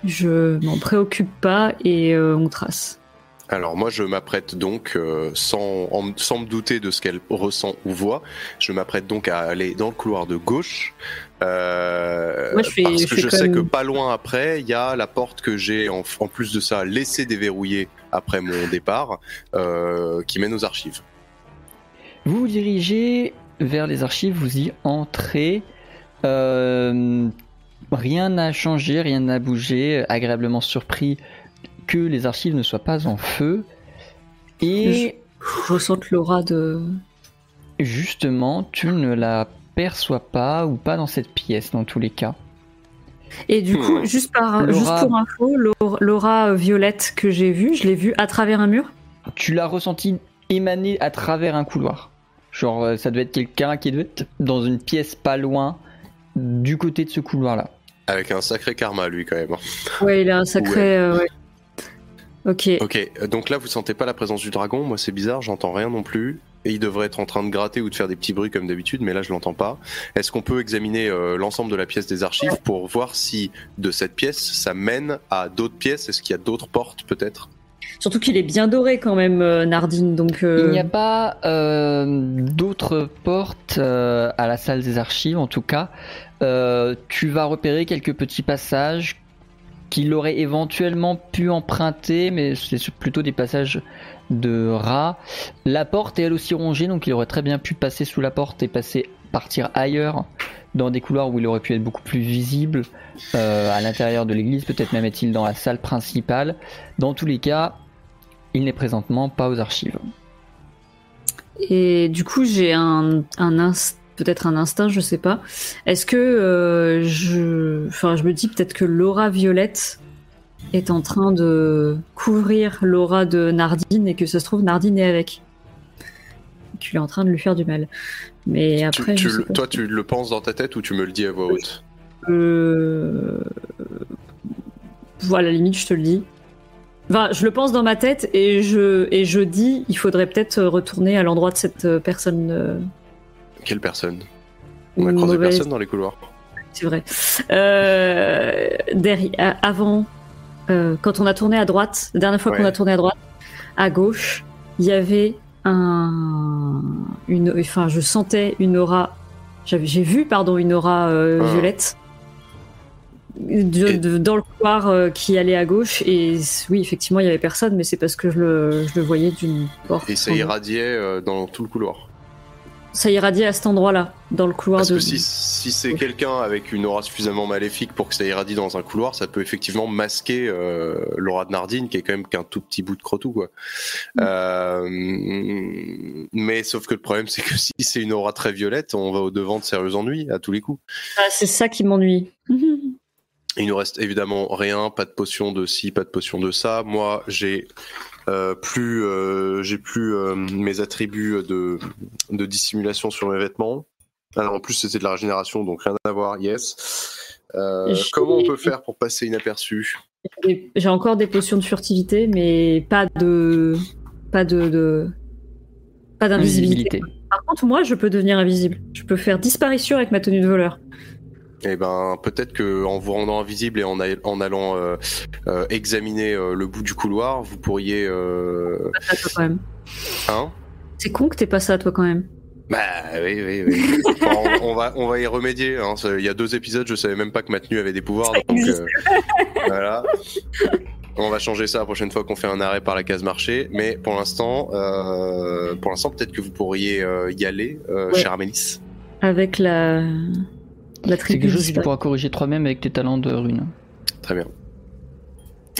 Speaker 2: je m'en préoccupe pas et euh, on trace.
Speaker 4: Alors moi je m'apprête donc, euh, sans, en- sans me douter de ce qu'elle ressent ou voit, je m'apprête donc à aller dans le couloir de gauche. euh,
Speaker 2: Moi, je fais-
Speaker 4: parce
Speaker 2: je
Speaker 4: que
Speaker 2: fais
Speaker 4: je sais que pas loin après, il y a la porte que j'ai en, en plus de ça laissé déverrouiller après mon départ, euh, qui mène aux archives.
Speaker 1: Vous vous dirigez vers les archives, vous y entrez. Euh, rien n'a changé, rien n'a bougé. Agréablement surpris que les archives ne soient pas en feu. Et
Speaker 2: Je ressens l'aura de.
Speaker 1: justement, tu ne la perçois pas ou pas dans cette pièce dans tous les cas.
Speaker 2: Et du coup,
Speaker 4: Hmm.
Speaker 2: juste, par,
Speaker 1: L'aura-
Speaker 2: juste pour info, l'aura- l'aura violette que j'ai vue, je l'ai vue à travers un mur?
Speaker 1: Tu l'as ressenti émaner à travers un couloir. Genre, euh, ça devait être quelqu'un qui devait être dans une pièce pas loin du côté de ce couloir-là.
Speaker 4: Avec un sacré karma lui quand même.
Speaker 2: Ouais, il a un sacré.
Speaker 4: Ouais.
Speaker 2: euh, ouais. Ok.
Speaker 4: Ok, donc là vous sentez pas la présence du dragon, moi c'est bizarre, j'entends rien non plus. Et il devrait être en train de gratter ou de faire des petits bruits comme d'habitude, mais là je l'entends pas. Est-ce qu'on peut examiner euh, l'ensemble de la pièce des archives pour voir si de cette pièce ça mène à d'autres pièces? Est-ce qu'il y a d'autres portes peut-être?
Speaker 2: Surtout qu'il est bien doré quand même, euh, Nardine. Donc. euh,
Speaker 1: Il n'y a pas euh, d'autres portes euh, à la salle des archives, en tout cas. Euh, tu vas repérer quelques petits passages qu'il aurait éventuellement pu emprunter, mais c'est plutôt des passages de rats. La porte est elle aussi rongée, donc il aurait très bien pu passer sous la porte et passer partir ailleurs, dans des couloirs où il aurait pu être beaucoup plus visible, euh, à l'intérieur de l'église, peut-être même est-il dans la salle principale. Dans tous les cas, il n'est présentement pas aux archives.
Speaker 2: Et du coup, j'ai un, un peut-être un instinct, je sais pas. Est-ce que euh, je, enfin, je me dis peut-être que l'aura violette est en train de couvrir l'aura de Nardine et que ça se trouve Nardine est avec. Tu es en train de lui faire du mal. Mais après,
Speaker 4: tu
Speaker 2: je sais
Speaker 4: le-
Speaker 2: pas.
Speaker 4: Toi tu le penses dans ta tête ou tu me le dis à voix haute
Speaker 2: Euh, Voilà, à la limite, je te le dis. Enfin, je le pense dans ma tête et je, et je dis, il faudrait peut-être retourner à l'endroit de cette euh, personne. Euh,
Speaker 4: Quelle personne On a croisé
Speaker 2: mauvaise.
Speaker 4: personne dans les couloirs.
Speaker 2: C'est vrai. Euh, derrière, avant, euh, quand on a tourné à droite, la dernière fois qu'on a tourné à droite, à gauche, il y avait un, une, enfin, je sentais une aura. J'avais, j'ai vu, pardon, une aura euh,
Speaker 4: Ah.
Speaker 2: violette de-
Speaker 4: Et-
Speaker 2: de- dans le couloir euh, qui allait à gauche. Et oui, effectivement, il y avait personne, mais c'est parce que je le, je le voyais d'une porte.
Speaker 4: Et ça irradiait euh, dans tout le couloir.
Speaker 2: Ça irradiait à cet endroit-là, dans le couloir
Speaker 4: Parce
Speaker 2: de.
Speaker 4: que si, si c'est quelqu'un avec une aura suffisamment maléfique pour que ça irradie dans un couloir, ça peut effectivement masquer euh, l'aura de Nardine, qui est quand même qu'un tout petit bout de crotou, quoi.
Speaker 2: Mm.
Speaker 4: Euh, mais sauf que le problème, c'est que si c'est une aura très violette, on va au devant de sérieux ennuis à tous les coups.
Speaker 2: Ah, c'est ça qui m'ennuie.
Speaker 4: Il nous reste évidemment rien, pas de potion de ci, pas de potion de ça. Moi, j'ai plus, euh, j'ai plus euh, mes attributs de, de dissimulation sur mes vêtements. Alors en plus, c'était de la régénération, donc rien à voir. Yes. Euh, comment on peut faire pour passer inaperçu?
Speaker 2: J'ai encore des potions de furtivité, mais pas de, pas de, de- pas d'invisibilité.
Speaker 1: Invisibilité.
Speaker 2: Par contre, moi, je peux devenir invisible. Je peux faire disparition avec ma tenue de voleur.
Speaker 4: Eh ben, peut-être que en vous rendant invisible et en, a- en allant euh, euh, examiner euh, le bout du couloir, vous pourriez, hein?
Speaker 2: C'est con que t'aies pas ça, toi, quand même.
Speaker 4: Bah oui, oui, oui. Enfin, on, on va, on va y remédier. hein. Il y a deux épisodes, je savais même pas que ma tenue avait des pouvoirs, donc voilà. On va changer ça la prochaine fois qu'on fait un arrêt par la case marché, mais pour l'instant, pour l'instant, peut-être que vous pourriez y aller,
Speaker 2: Ouais.
Speaker 4: chère Amélis.
Speaker 2: avec la, la
Speaker 1: C'est
Speaker 2: tribu
Speaker 1: quelque chose que tu pourras corriger toi-même avec tes talents de rune.
Speaker 4: Très bien.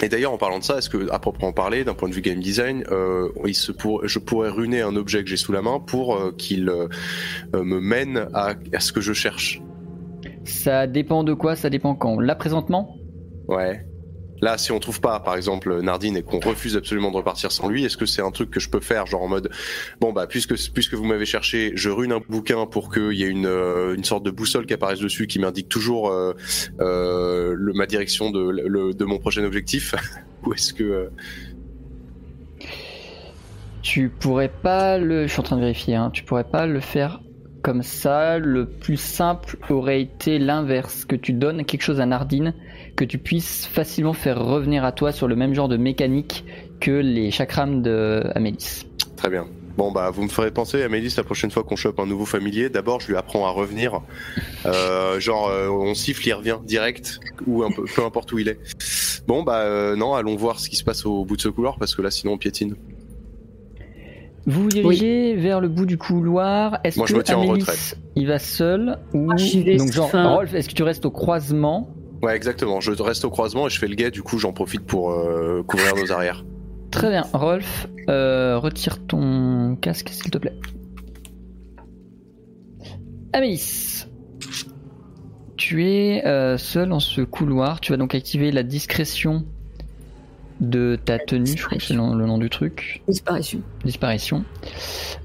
Speaker 4: Et d'ailleurs, en parlant de ça, est-ce que, à proprement parler, d'un point de vue game design, euh, il se pour... je pourrais runer un objet que j'ai sous la main pour euh, qu'il euh, me mène à... à ce que je cherche?
Speaker 1: Ça dépend de quoi, ça dépend quand? Là, présentement?
Speaker 4: Ouais. Là, si on trouve pas, par exemple, Nardine et qu'on refuse absolument de repartir sans lui, est-ce que c'est un truc que je peux faire, genre en mode, bon bah puisque puisque vous m'avez cherché, je rune un bouquin pour qu'il y ait une euh, une sorte de boussole qui apparaisse dessus qui m'indique toujours euh, euh, ma direction de de mon prochain objectif, ou est-ce que
Speaker 1: Tu pourrais pas le. Je suis en train de vérifier, hein. Tu pourrais pas le faire comme ça. Le plus simple aurait été l'inverse, que tu donnes quelque chose à Nardine, que tu puisses facilement faire revenir à toi sur le même genre de mécanique que les chakrams de Amélis.
Speaker 4: Très bien. Bon bah vous me ferez penser à Mélis la prochaine fois qu'on chope un nouveau familier. D'abord je lui apprends à revenir. Euh, genre euh, on siffle, il revient direct ou un peu, peu importe où il est. Bon bah euh, non, allons voir ce qui se passe au bout de ce couloir parce que là sinon on piétine.
Speaker 1: Vous vous dirigez vers le bout du couloir. Est-ce que
Speaker 4: je me tiens en
Speaker 1: Amélis,
Speaker 4: retrait.
Speaker 1: il va seul ou
Speaker 2: vais,
Speaker 1: donc genre Rolf, est-ce que tu restes au croisement?
Speaker 4: Ouais exactement. Je reste au croisement et je fais le guet. Du coup j'en profite pour euh, couvrir nos arrières.
Speaker 1: Très bien, Rolf, euh, retire ton casque s'il te plaît. Amélis, tu es euh, seul dans ce couloir. Tu vas donc activer la discrétion de ta tenue, je crois que c'est le, le nom du truc,
Speaker 2: Disparition.
Speaker 1: disparition.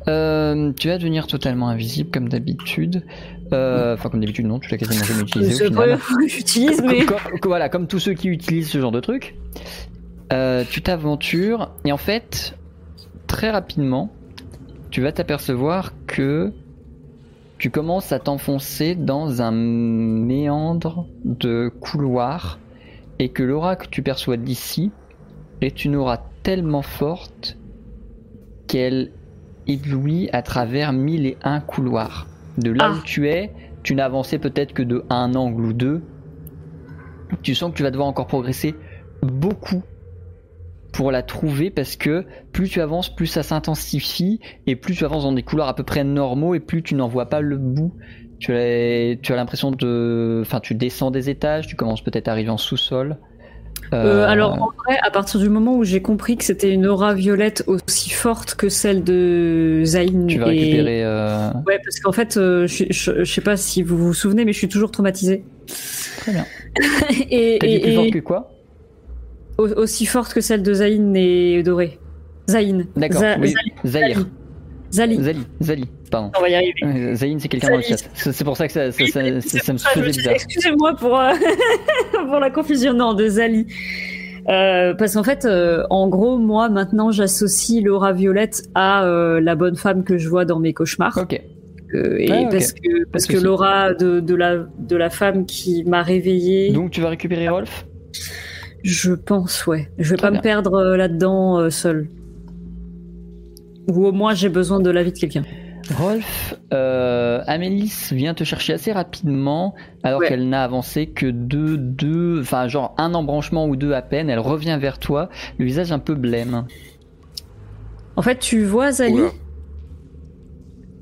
Speaker 1: Euh, tu vas devenir totalement invisible comme d'habitude. Euh, Enfin, comme d'habitude, non, tu l'as quasiment jamais utilisé final.
Speaker 2: j'utilise, mais.
Speaker 1: comme- comme- voilà, comme tous ceux qui utilisent ce genre de truc, euh, tu t'aventures et en fait, très rapidement, tu vas t'apercevoir que tu commences à t'enfoncer dans un méandre de couloir et que l'aura que tu perçois d'ici est une aura tellement forte qu'elle éblouit à travers mille et un couloirs. De là
Speaker 2: Ah.
Speaker 1: où tu es, tu n'as avancé peut-être que de un angle ou deux. Tu sens que tu vas devoir encore progresser beaucoup pour la trouver parce que plus tu avances, plus ça s'intensifie et plus tu avances dans des couloirs à peu près normaux et plus tu n'en vois pas le bout. Tu as, tu as l'impression de, enfin, tu descends des étages, tu commences peut-être à arriver en sous-sol.
Speaker 2: Euh, alors en vrai, à partir du moment où j'ai compris que c'était une aura violette aussi forte que celle de Zayn
Speaker 1: tu vas
Speaker 2: et
Speaker 1: récupérer. euh,
Speaker 2: ouais, parce qu'en fait, euh, je, je, je sais pas si vous vous souvenez, mais je suis toujours traumatisée.
Speaker 1: Très bien.
Speaker 2: et
Speaker 1: T'as dit plus
Speaker 2: et
Speaker 1: que quoi?
Speaker 2: Au- aussi forte que celle de Zayn et Doré. Zayn.
Speaker 1: D'accord.
Speaker 2: Za-
Speaker 1: oui.
Speaker 2: Zali. Zali.
Speaker 1: Zali. Zali. Pardon.
Speaker 2: On va y arriver.
Speaker 1: Zayn, c'est quelqu'un dans le chat. C'est pour ça que ça, ça, ça, ça- me faisait bizarre.
Speaker 2: Excusez-moi pour, euh, pour la confusion, non, de Zali. Euh, parce qu'en fait, euh, en gros, moi maintenant, j'associe l'aura violette à la bonne femme que je vois dans mes cauchemars.
Speaker 1: Ok.
Speaker 2: Et
Speaker 1: Ah,
Speaker 2: parce que parce que l'aura de, de la de la femme qui m'a réveillée,
Speaker 1: Donc tu vas récupérer Rolf?
Speaker 2: Je pense, ouais. Je vais
Speaker 1: Très
Speaker 2: pas
Speaker 1: bien.
Speaker 2: me perdre là-dedans seul. Ou au moins, j'ai besoin de l'avis de quelqu'un.
Speaker 1: Rolf, euh, Amélis vient te chercher assez rapidement alors
Speaker 2: Ouais.
Speaker 1: qu'elle n'a avancé que deux, deux, enfin genre un embranchement ou deux à peine. Elle revient vers toi, le visage un peu blême.
Speaker 2: En fait, tu vois Zali
Speaker 4: Oula.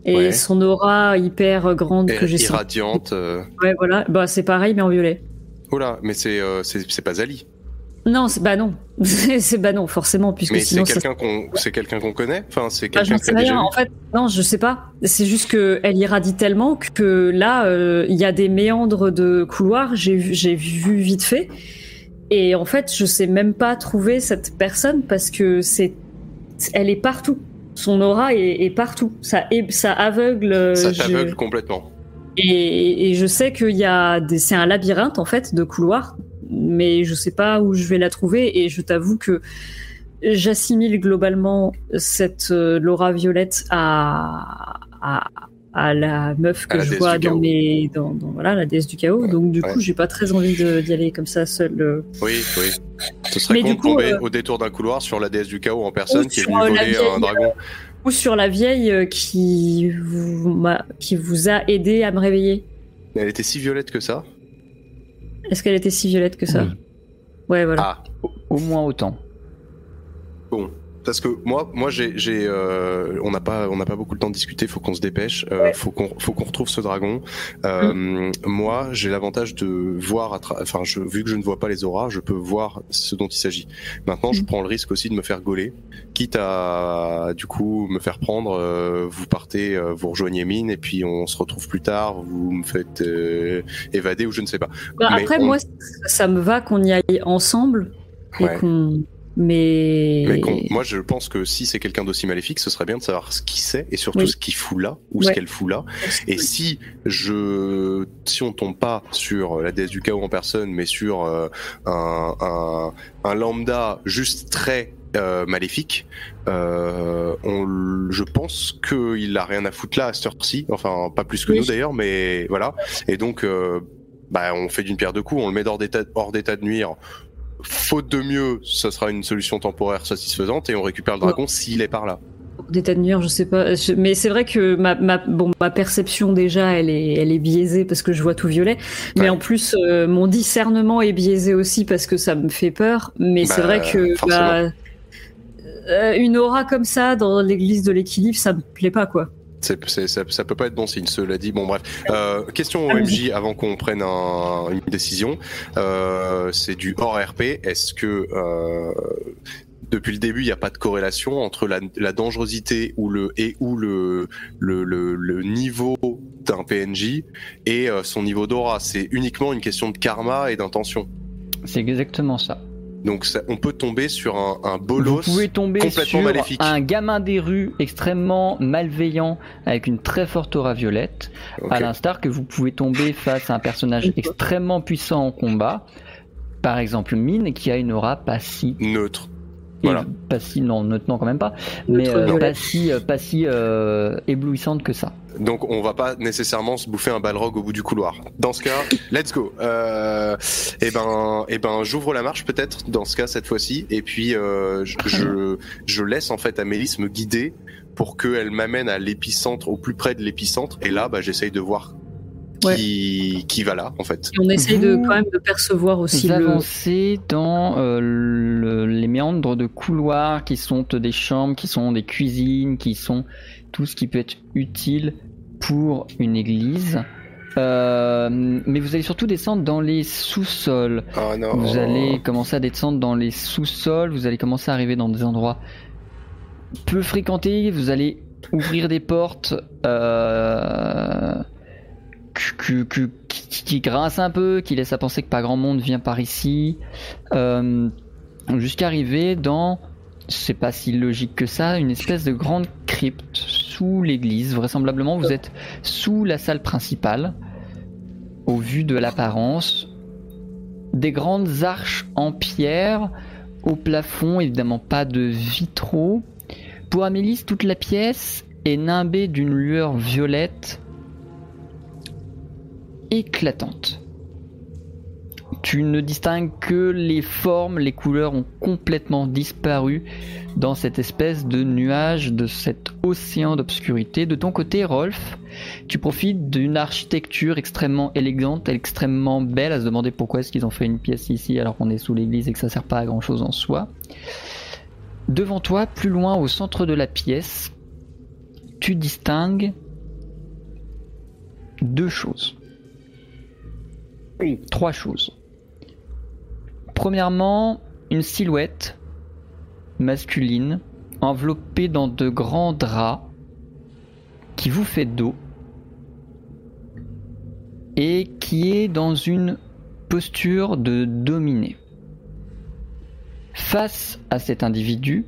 Speaker 2: et
Speaker 4: Ouais.
Speaker 2: son aura hyper grande que j'ai sentie.
Speaker 4: irradiante. euh.
Speaker 2: Ouais, voilà. Bah, c'est pareil, mais en violet.
Speaker 4: Oula, mais c'est euh, c'est c'est pas Zali.
Speaker 2: Non, c'est bah non. c'est bah non, forcément, puisque
Speaker 4: Mais c'est quelqu'un qu'on c'est quelqu'un qu'on connaît? Enfin c'est
Speaker 2: Bah,
Speaker 4: quelqu'un t'as déjà.
Speaker 2: En fait, non, je sais pas. C'est juste que elle irradie tellement que là, euh, il y a des méandres de couloirs. J'ai vu, j'ai vu vite fait. Et en fait, je sais même pas trouver cette personne parce que c'est, elle est partout. Son aura est, est partout. Ça, ça aveugle. euh,
Speaker 4: Ça
Speaker 2: je-
Speaker 4: t'aveugle complètement.
Speaker 2: Et, et je sais qu'il y a des, c'est un labyrinthe en fait de couloirs, mais je sais pas où je vais la trouver. Et je t'avoue que j'assimile globalement cette euh, Laura Violette à, à, à la meuf que
Speaker 4: la
Speaker 2: je vois dans mes, dans, dans- voilà, la déesse du chaos.
Speaker 4: Ouais,
Speaker 2: Donc du
Speaker 4: ouais.
Speaker 2: coup, j'ai pas très envie d'y aller comme ça seule. euh.
Speaker 4: Oui, oui. Ce serait
Speaker 2: Mais
Speaker 4: con
Speaker 2: du
Speaker 4: de
Speaker 2: coup,
Speaker 4: tomber
Speaker 2: euh,
Speaker 4: au détour d'un couloir sur la déesse du chaos en personne
Speaker 2: Ou
Speaker 4: qui est venue voler
Speaker 2: vieille,
Speaker 4: un dragon.
Speaker 2: Ou sur la vieille qui vous, qui vous a aidé à me réveiller.
Speaker 4: Elle était si violette que ça.
Speaker 2: Est-ce qu'elle était si violette que ça
Speaker 1: Oui.
Speaker 2: Ouais, voilà.
Speaker 4: Ah,
Speaker 1: Au moins autant.
Speaker 4: bon. Parce que moi, moi, j'ai, j'ai, euh, on n'a pas, on n'a pas beaucoup de temps de discuter. Faut qu'on se dépêche. Euh, Faut qu'on, faut qu'on retrouve ce dragon. Euh, Moi, j'ai l'avantage de voir, à tra- enfin, je, vu que je ne vois pas les auras, je peux voir ce dont il s'agit. Maintenant, je
Speaker 2: Mhm.
Speaker 4: prends le risque aussi de me faire gauler, quitte à, du coup, me faire prendre. euh, vous partez, euh, vous rejoignez mine, et puis on se retrouve plus tard. Vous me faites euh, évader ou je ne sais pas.
Speaker 2: Bah, après,
Speaker 4: on-
Speaker 2: moi, ça me va qu'on y aille ensemble. Et
Speaker 4: Ouais.
Speaker 2: qu'on. Mais.
Speaker 4: Mais qu'on- moi, je pense que si c'est quelqu'un d'aussi maléfique, ce serait bien de savoir ce qu'il sait et surtout
Speaker 2: Oui.
Speaker 4: ce qu'il fout là ou ce qu'elle fout là. Et si je, si on tombe pas sur la déesse du chaos en personne, mais sur euh, un, un, un lambda juste très euh, maléfique, euh, on, je pense qu'il a rien à foutre là à cette heure-ci. Enfin, pas plus que
Speaker 2: Oui.
Speaker 4: nous d'ailleurs, mais voilà. Et donc, euh, bah, on fait d'une pierre deux coups. On le met hors d'état, hors d'état de nuire. Faute de mieux, ça sera une solution temporaire satisfaisante et on récupère le dragon s'il est par là.
Speaker 2: D'état de nuire, je sais pas. Je- Mais c'est vrai que ma, ma, bon, ma perception déjà, elle est, elle est biaisée parce que je vois tout violet. Mais
Speaker 4: Ouais.
Speaker 2: en plus, euh, mon discernement est biaisé aussi parce que ça me fait peur. Mais c'est
Speaker 4: Bah,
Speaker 2: vrai que bah, euh, une aura comme ça dans l'église de l'équilibre, ça me plaît pas quoi.
Speaker 4: Ça, ça peut pas être bon signe, cela dit. Bon, bref. Euh, question au MJ avant qu'on prenne un- une décision. Euh, c'est du hors RP. Est-ce que euh, depuis le début, il n'y a pas de corrélation entre la, la dangerosité ou le et ou le le, le, le niveau d'un PNJ et euh, son niveau d'aura? C'est uniquement une question de karma et d'intention.
Speaker 1: C'est exactement ça.
Speaker 4: Donc, ça- on peut tomber sur un, un bolos.
Speaker 1: Vous pouvez tomber
Speaker 4: complètement
Speaker 1: sur
Speaker 4: maléfique.
Speaker 1: un gamin des rues extrêmement malveillant avec une très forte aura violette, à l'instar que vous pouvez tomber face à un personnage extrêmement puissant en combat, par exemple Mine qui a une aura pas si
Speaker 4: Neutre. Voilà.
Speaker 1: pas si non non quand même pas, mais euh, pas si euh, pas si euh, éblouissante que ça.
Speaker 4: Donc on va pas nécessairement se bouffer un balrog au bout du couloir. Dans ce cas, let's go. Euh, et ben, et ben, j'ouvre la marche peut-être dans ce cas cette fois-ci, et puis euh, je, je je laisse en fait Amélis me guider pour qu'elle m'amène à l'épicentre, au plus près de l'épicentre, et là, bah, j'essaye de voir qui qui va là en fait.
Speaker 2: Et on essaye de
Speaker 1: Vous-
Speaker 2: quand même de percevoir aussi
Speaker 1: Vous
Speaker 2: le.
Speaker 1: avancez dans euh, le- les méandres de couloirs qui sont des chambres, qui sont des cuisines, qui sont tout ce qui peut être utile pour une église. Euh, mais vous allez surtout descendre dans les sous-sols.
Speaker 4: Oh non.
Speaker 1: Vous allez commencer à descendre dans les sous-sols, vous allez commencer à arriver dans des endroits peu fréquentés, vous allez ouvrir des portes euh, qui, grincent un peu, qui laissent à penser que pas grand monde vient par ici, euh, jusqu'à arriver dans, c'est pas si logique que ça, une espèce de grande crypte sous l'église. Vraisemblablement, vous êtes sous la salle principale, au vu de l'apparence des grandes arches en pierre au plafond, évidemment pas de vitraux. Pour Amélis, toute la pièce est nimbée d'une lueur violette éclatante. Tu ne distingues que les formes, les couleurs ont complètement disparu dans cette espèce de nuage, de cet océan d'obscurité. De ton côté, Rolf, tu profites d'une architecture extrêmement élégante, extrêmement belle, à se demander pourquoi est-ce qu'ils ont fait une pièce ici alors qu'on est sous l'église et que ça sert pas à grand chose en soi. Devant toi, plus loin au centre de la pièce, tu distingues deux choses. Trois choses. Premièrement, une silhouette masculine enveloppée dans de grands draps qui vous fait dos et qui est dans une posture de dominer. Face à cet individu,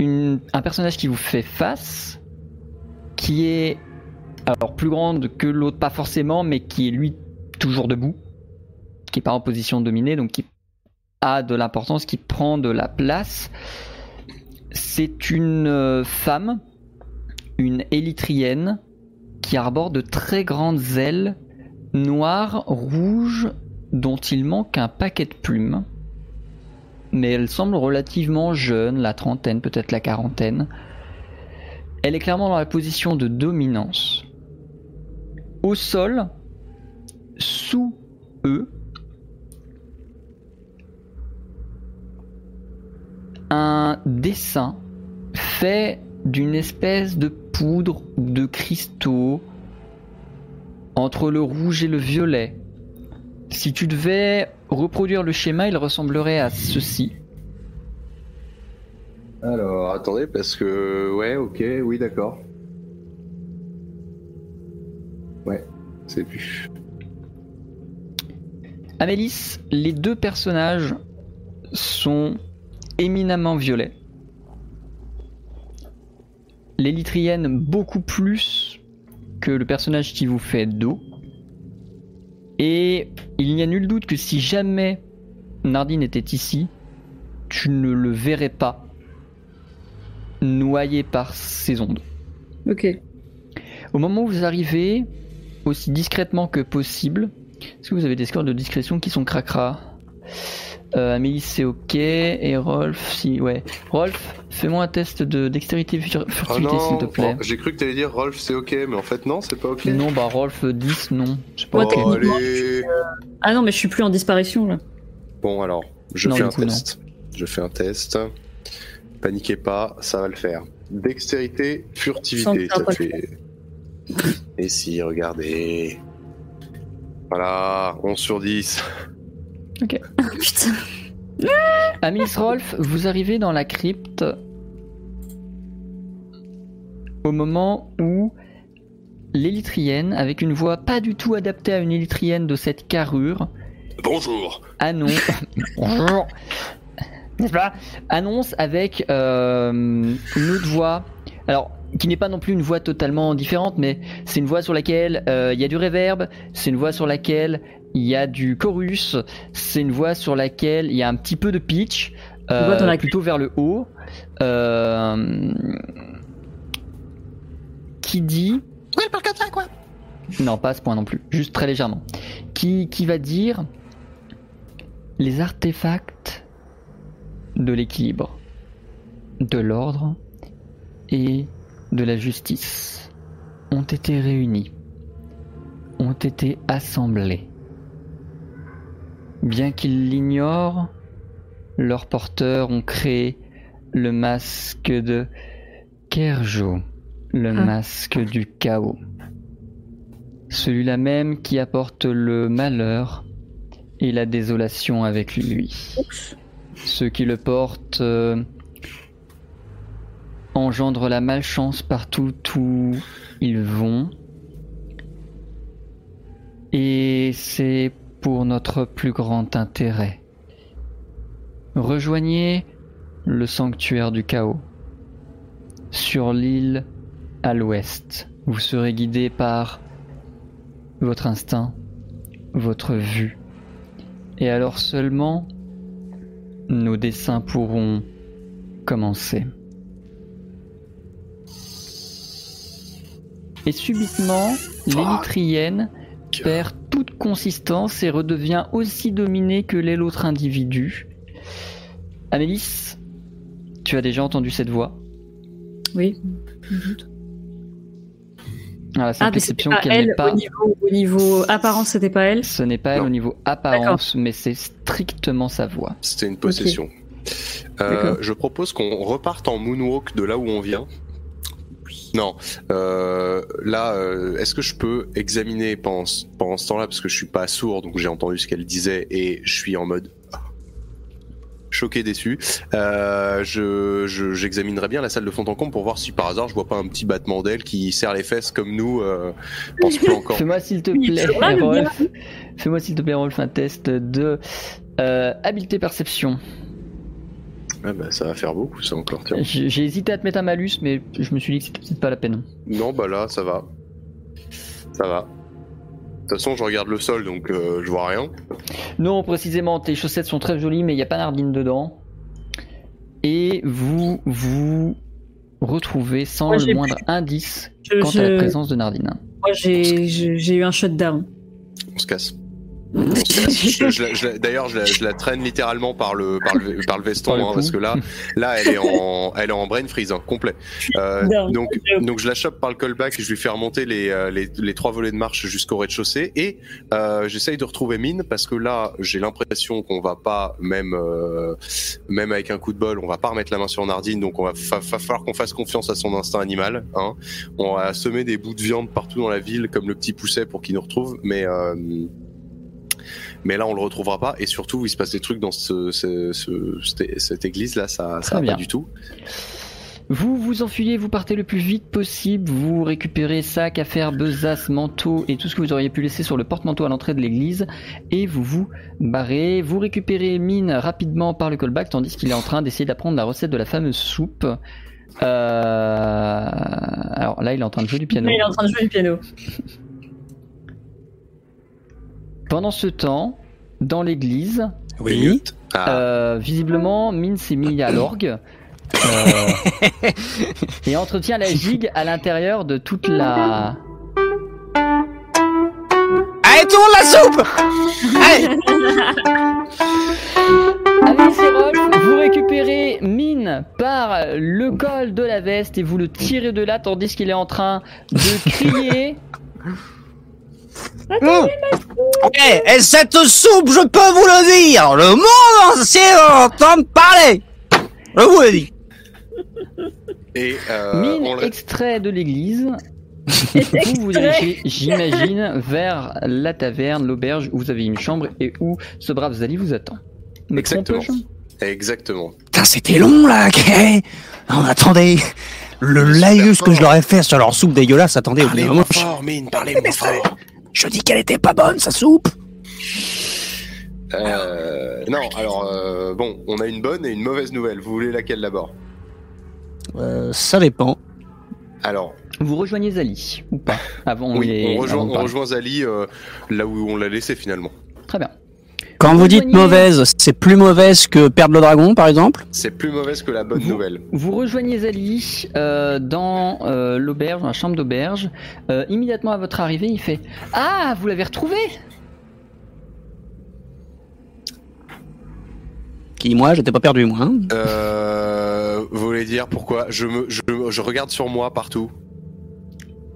Speaker 1: un personnage qui vous fait face, qui est alors plus grande que l'autre, pas forcément, mais qui est lui toujours debout, qui est pas en position de dominer, donc qui a de l'importance, qui prend de la place. C'est une euh, femme, une élytrienne, qui arbore de très grandes ailes noires, rouges, dont il manque un paquet de plumes. Mais elle semble relativement jeune, la trentaine, peut-être la quarantaine. Elle est clairement dans la position de dominance. Au sol, sous eux, un dessin fait d'une espèce de poudre de cristaux entre le rouge et le violet. Si tu devais reproduire le schéma, il ressemblerait à ceci.
Speaker 4: Alors, attendez, parce que. Ouais, ok, oui, d'accord. Ouais, c'est plus.
Speaker 1: Amélis, les deux personnages sont éminemment violets. L'élytrienne beaucoup plus que le personnage qui vous fait dos. Et il n'y a nul doute que si jamais Nardine était ici, tu ne le verrais pas noyé par ces ondes.
Speaker 2: Ok.
Speaker 1: Au moment où vous arrivez, aussi discrètement que possible, est-ce que vous avez des scores de discrétion qui sont cracra euh, Amélie c'est ok et Rolf si ouais Rolf fais-moi un test de dextérité
Speaker 4: Oh
Speaker 1: furtivité s'il te plaît
Speaker 4: oh, j'ai cru que t'allais dire Rolf, c'est ok, mais en fait, non, c'est pas ok.
Speaker 1: non bah Rolf 10 non je sais pas
Speaker 4: Oh.
Speaker 2: Ah non, mais je suis plus en disparition là.
Speaker 4: Bon, alors, je
Speaker 1: Non,
Speaker 4: fais un
Speaker 1: coup, non.
Speaker 4: test. Je fais un test. Paniquez pas, ça va le faire. Dextérité, furtivité, ça fait. Et si, regardez. Voilà, 11 sur 10.
Speaker 2: Ah, putain.
Speaker 1: Amélis Rolf vous arrivez dans la crypte au moment où l'élytrienne avec une voix pas du tout adaptée à une élytrienne de cette carrure
Speaker 4: Bonjour.
Speaker 1: annonce Bonjour. n'est-ce pas? Annonce avec euh, une autre voix alors qui n'est pas non plus une voix totalement différente mais c'est une voix sur laquelle euh, il y a du reverb c'est une voix sur laquelle il y a du chorus c'est une voix sur laquelle il y a un petit peu de pitch euh,
Speaker 2: voix
Speaker 1: plutôt vers le haut euh, qui dit
Speaker 5: Ouais, elle parle comme ça, quoi.
Speaker 1: non, pas à ce point non plus, juste très légèrement. Qui, qui va dire les artefacts de l'équilibre, de l'ordre et de la justice ont été réunis, ont été assemblés. Bien qu'ils l'ignorent, leurs porteurs ont créé le masque de Kerjo, le
Speaker 2: Ah.
Speaker 1: masque du chaos. Celui-là même qui apporte le malheur et la désolation avec lui. Ceux qui le portent euh, engendrent la malchance partout où ils vont. Et c'est pour notre plus grand intérêt. Rejoignez le sanctuaire du chaos. Sur l'île à l'ouest, vous serez guidé par votre instinct, votre vue. Et alors seulement, nos dessins pourront commencer. Et subitement, l'élytrienne perd toute consistance et redevient aussi dominée que l'est l'autre individu. Amélis, tu as déjà entendu cette voix?
Speaker 2: Oui.
Speaker 1: C'est
Speaker 2: Ah,
Speaker 1: une
Speaker 2: mais c'était
Speaker 1: perception qu'elle
Speaker 2: elle
Speaker 1: n'est pas.
Speaker 2: au niveau, au niveau apparence, c'était pas elle?
Speaker 1: Ce n'est pas elle au niveau apparence, mais c'est strictement sa voix.
Speaker 4: C'était une possession. Euh, je propose qu'on reparte en moonwalk de là où on vient. Non, euh, là, euh, est-ce que je peux examiner pendant, ce- pendant ce temps-là, parce que je suis pas sourd, donc j'ai entendu ce qu'elle disait et je suis en mode choqué, déçu. Euh, je, je- j'examinerai bien la salle de fond en comble pour voir si par hasard je vois pas un petit battement d'aile qui serre les fesses comme nous euh, en se planquant.
Speaker 1: Fais-moi s'il te plaît, Rolf. Fais-moi s'il te plaît, Rolf, un test de euh, habileté perception.
Speaker 4: Ah bah, ça va faire beaucoup, ça encore. Tiens.
Speaker 1: J'ai j'ai hésité à te mettre un malus, mais je me suis dit que c'était peut-être pas la peine.
Speaker 4: Non, bah là, ça va. Ça va. De toute façon, je regarde le sol, donc euh, je vois rien.
Speaker 1: Non, précisément, tes chaussettes sont très jolies, mais il n'y a pas Nardine dedans. Et vous vous retrouvez sans
Speaker 2: Moi,
Speaker 1: le
Speaker 2: j'ai
Speaker 1: moindre indice
Speaker 2: Je-
Speaker 1: quant à la
Speaker 2: je-
Speaker 1: présence de Nardine.
Speaker 2: Moi, j'ai j'ai- j'ai eu un shutdown.
Speaker 4: On se casse. D'ailleurs, je, la- je la traîne littéralement par le par le, par le veston,
Speaker 1: Par
Speaker 4: hein, parce que là, là, elle est en elle est en brain freeze hein, complet. Euh,
Speaker 2: Non,
Speaker 4: donc donc je la chope par le callback et je lui fais remonter les euh, les, les trois volets de marche jusqu'au rez-de-chaussée et euh, j'essaye de retrouver Mine parce que là, j'ai l'impression qu'on va pas même euh, même avec un coup de bol, on va pas remettre la main sur Nardine, donc on va fa- va falloir qu'on fasse confiance à son instinct animal. Hein. On va semer des bouts de viande partout dans la ville comme le petit pousset pour qu'il nous retrouve, mais euh, mais là on le retrouvera pas et surtout il se passe des trucs dans ce, ce- ce- cette, cette église là ça ça va pas du tout
Speaker 1: Vous vous enfuyez, vous partez le plus vite possible, vous récupérez sac, affaires, besace, manteau et tout ce que vous auriez pu laisser sur le porte-manteau à l'entrée de l'église et vous vous barrez. Vous récupérez Mine rapidement par le callback tandis qu'il est en train d'essayer d'apprendre la recette de la fameuse soupe. Euh, Alors là, il est en train de jouer du piano.
Speaker 2: Il est en train de jouer du piano.
Speaker 1: Pendant ce temps, dans l'église,
Speaker 3: Oui.
Speaker 4: Ah,
Speaker 1: Euh, visiblement, Mine s'est mis à l'orgue euh, et entretient la gigue à l'intérieur de toute la.
Speaker 3: Allez, tout le monde la soupe Allez
Speaker 1: Avec ses Rolf, vous récupérez Mine par le col de la veste et vous le tirez de là tandis qu'il est en train de crier.
Speaker 3: Mmh. Eh, Et cette soupe, je peux vous le dire, le monde entier va entendre parler Je vous le dis
Speaker 4: et euh,
Speaker 1: Mine
Speaker 4: on
Speaker 1: extrait de l'église. Vous vous dirigez, j'imagine, vers la taverne, l'auberge où vous avez une chambre et où ce brave Zali vous attend. Me
Speaker 4: Exactement.
Speaker 1: trompe-je
Speaker 4: exactement
Speaker 3: Putain, c'était long là eh Non, attendez Le laïus que je leur ai fait sur leur soupe dégueulasse, attendez, au bout d'un moment, je,
Speaker 4: fort Mine parlez moins fort
Speaker 3: je dis qu'elle était pas bonne, sa soupe.
Speaker 4: Euh, non alors euh, bon on a une bonne et une mauvaise nouvelle. Vous voulez laquelle d'abord?
Speaker 3: Euh, Ça dépend.
Speaker 4: alors.
Speaker 1: Vous rejoignez Zali ou pas Avant
Speaker 4: oui
Speaker 1: les-
Speaker 4: on rejoint
Speaker 1: avant
Speaker 4: on rejoint Zali euh, là où on l'a laissé finalement.
Speaker 1: Très bien.
Speaker 3: Quand vous dites mauvaise, c'est plus mauvaise que perdre le dragon, par exemple
Speaker 4: c'est plus mauvaise que la bonne
Speaker 1: Vous-
Speaker 4: nouvelle
Speaker 1: Vous rejoignez Zali euh, dans euh, l'auberge, dans la chambre d'auberge. Euh, immédiatement à votre arrivée, il fait Ah, vous l'avez retrouvé
Speaker 3: Qui, moi, j'étais pas perdu, moi. hein.
Speaker 4: euh, vous voulez dire pourquoi? Je me je, je regarde sur moi partout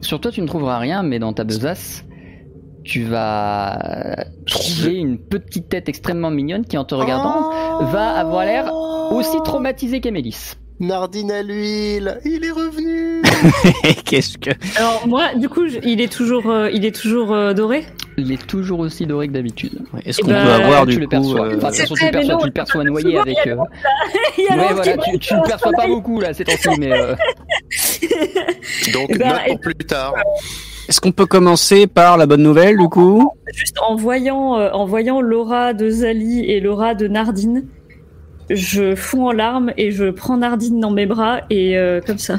Speaker 1: Sur toi, tu ne trouveras rien, mais dans ta besace, tu vas trouver une petite tête extrêmement mignonne qui, en te regardant, va avoir l'air aussi traumatisée qu'Amélis.
Speaker 4: Nardine à l'huile, il est revenu.
Speaker 3: Qu'est-ce que...
Speaker 2: Alors moi, du coup, je- il est toujours, euh, il est toujours euh, doré.
Speaker 1: Il est toujours aussi doré que d'habitude.
Speaker 3: Est-ce
Speaker 2: Eh
Speaker 3: qu'on
Speaker 2: ben,
Speaker 3: peut avoir,
Speaker 1: tu
Speaker 3: du
Speaker 1: le
Speaker 3: coup...
Speaker 1: perçois.
Speaker 3: euh,
Speaker 1: Enfin, de toute façon, tu le
Speaker 2: C'est
Speaker 1: perçois,
Speaker 2: non,
Speaker 1: tu le perçois noyé avec. euh, Ouais, voilà, tu, tu le perçois pas beaucoup là, ces temps-ci, mais. euh,
Speaker 4: Donc
Speaker 2: Eh ben,
Speaker 4: note pour plus tard.
Speaker 3: Est-ce qu'on peut commencer par la bonne nouvelle, du coup
Speaker 2: Juste en voyant, euh, en voyant l'aura de Zali et l'aura de Nardine, je fonds en larmes et je prends Nardine dans mes bras et euh, comme ça.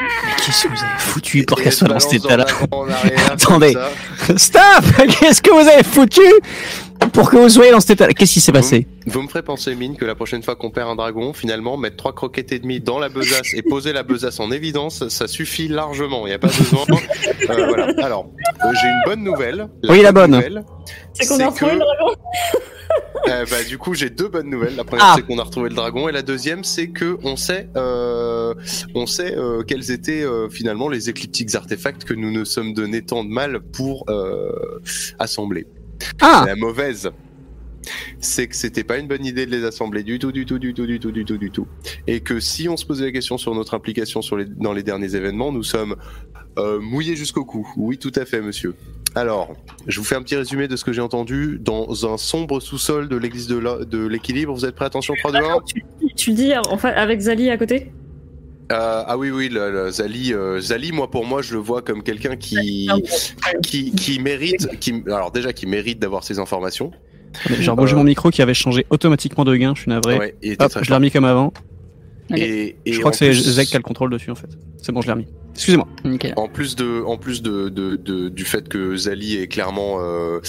Speaker 3: Mais qu'est-ce que vous avez foutu pour qu'elle
Speaker 4: elle
Speaker 3: soit dans cet état-là Attendez. Stop Qu'est-ce que vous avez foutu pour que vous soyez dans cet état-là Qu'est-ce qui s'est passé
Speaker 4: Vous me ferez penser, Mine, que la prochaine fois qu'on perd un dragon, finalement, mettre trois croquettes et demie dans la besace et poser la besace en évidence, ça suffit largement. Il n'y a pas besoin. Euh, voilà. Alors, euh, j'ai une bonne nouvelle.
Speaker 3: Oui, la bonne.
Speaker 4: nouvelle,
Speaker 2: C'est qu'on a retrouvé
Speaker 4: que-
Speaker 2: le dragon.
Speaker 4: Euh, bah, du coup, j'ai deux bonnes nouvelles. La première,
Speaker 3: Ah.
Speaker 4: c'est qu'on a retrouvé le dragon, et la deuxième, c'est que on sait, euh, on sait euh, quels étaient euh, finalement les écliptiques artefacts que nous nous sommes donné tant de mal pour euh, assembler.
Speaker 3: Ah
Speaker 4: La mauvaise, c'est que c'était pas une bonne idée de les assembler du tout, du tout, du tout, du tout, du tout, du tout. Et que si on se posait la question sur notre implication sur les, dans les derniers événements, nous sommes euh, mouillés jusqu'au cou. Oui, tout à fait, monsieur. Alors, je vous fais un petit résumé de ce que j'ai entendu dans un sombre sous-sol de l'église de l'équilibre. Vous êtes prêts? Attention, 3, 2, 1.
Speaker 2: Tu, tu le dis enfin avec Zali à côté?
Speaker 4: Ah oui, oui, le, le Zali, euh, Zali, moi, pour moi, je le vois comme quelqu'un qui, qui, qui mérite, qui, alors déjà, qui mérite d'avoir ces informations.
Speaker 3: J'ai rebouché
Speaker 4: Euh,
Speaker 3: mon micro qui avait changé automatiquement de gain, je suis navré.
Speaker 4: Ouais,
Speaker 3: Hop, je l'ai remis comme avant.
Speaker 1: Ok.
Speaker 4: Et, et
Speaker 3: je crois que c'est
Speaker 4: plus-
Speaker 3: Zek qui a le contrôle dessus en fait. C'est bon, je l'ai remis. Excusez-moi.
Speaker 1: Nickel.
Speaker 4: En plus de, en plus de, de, de- du fait que Zali est clairement, euh,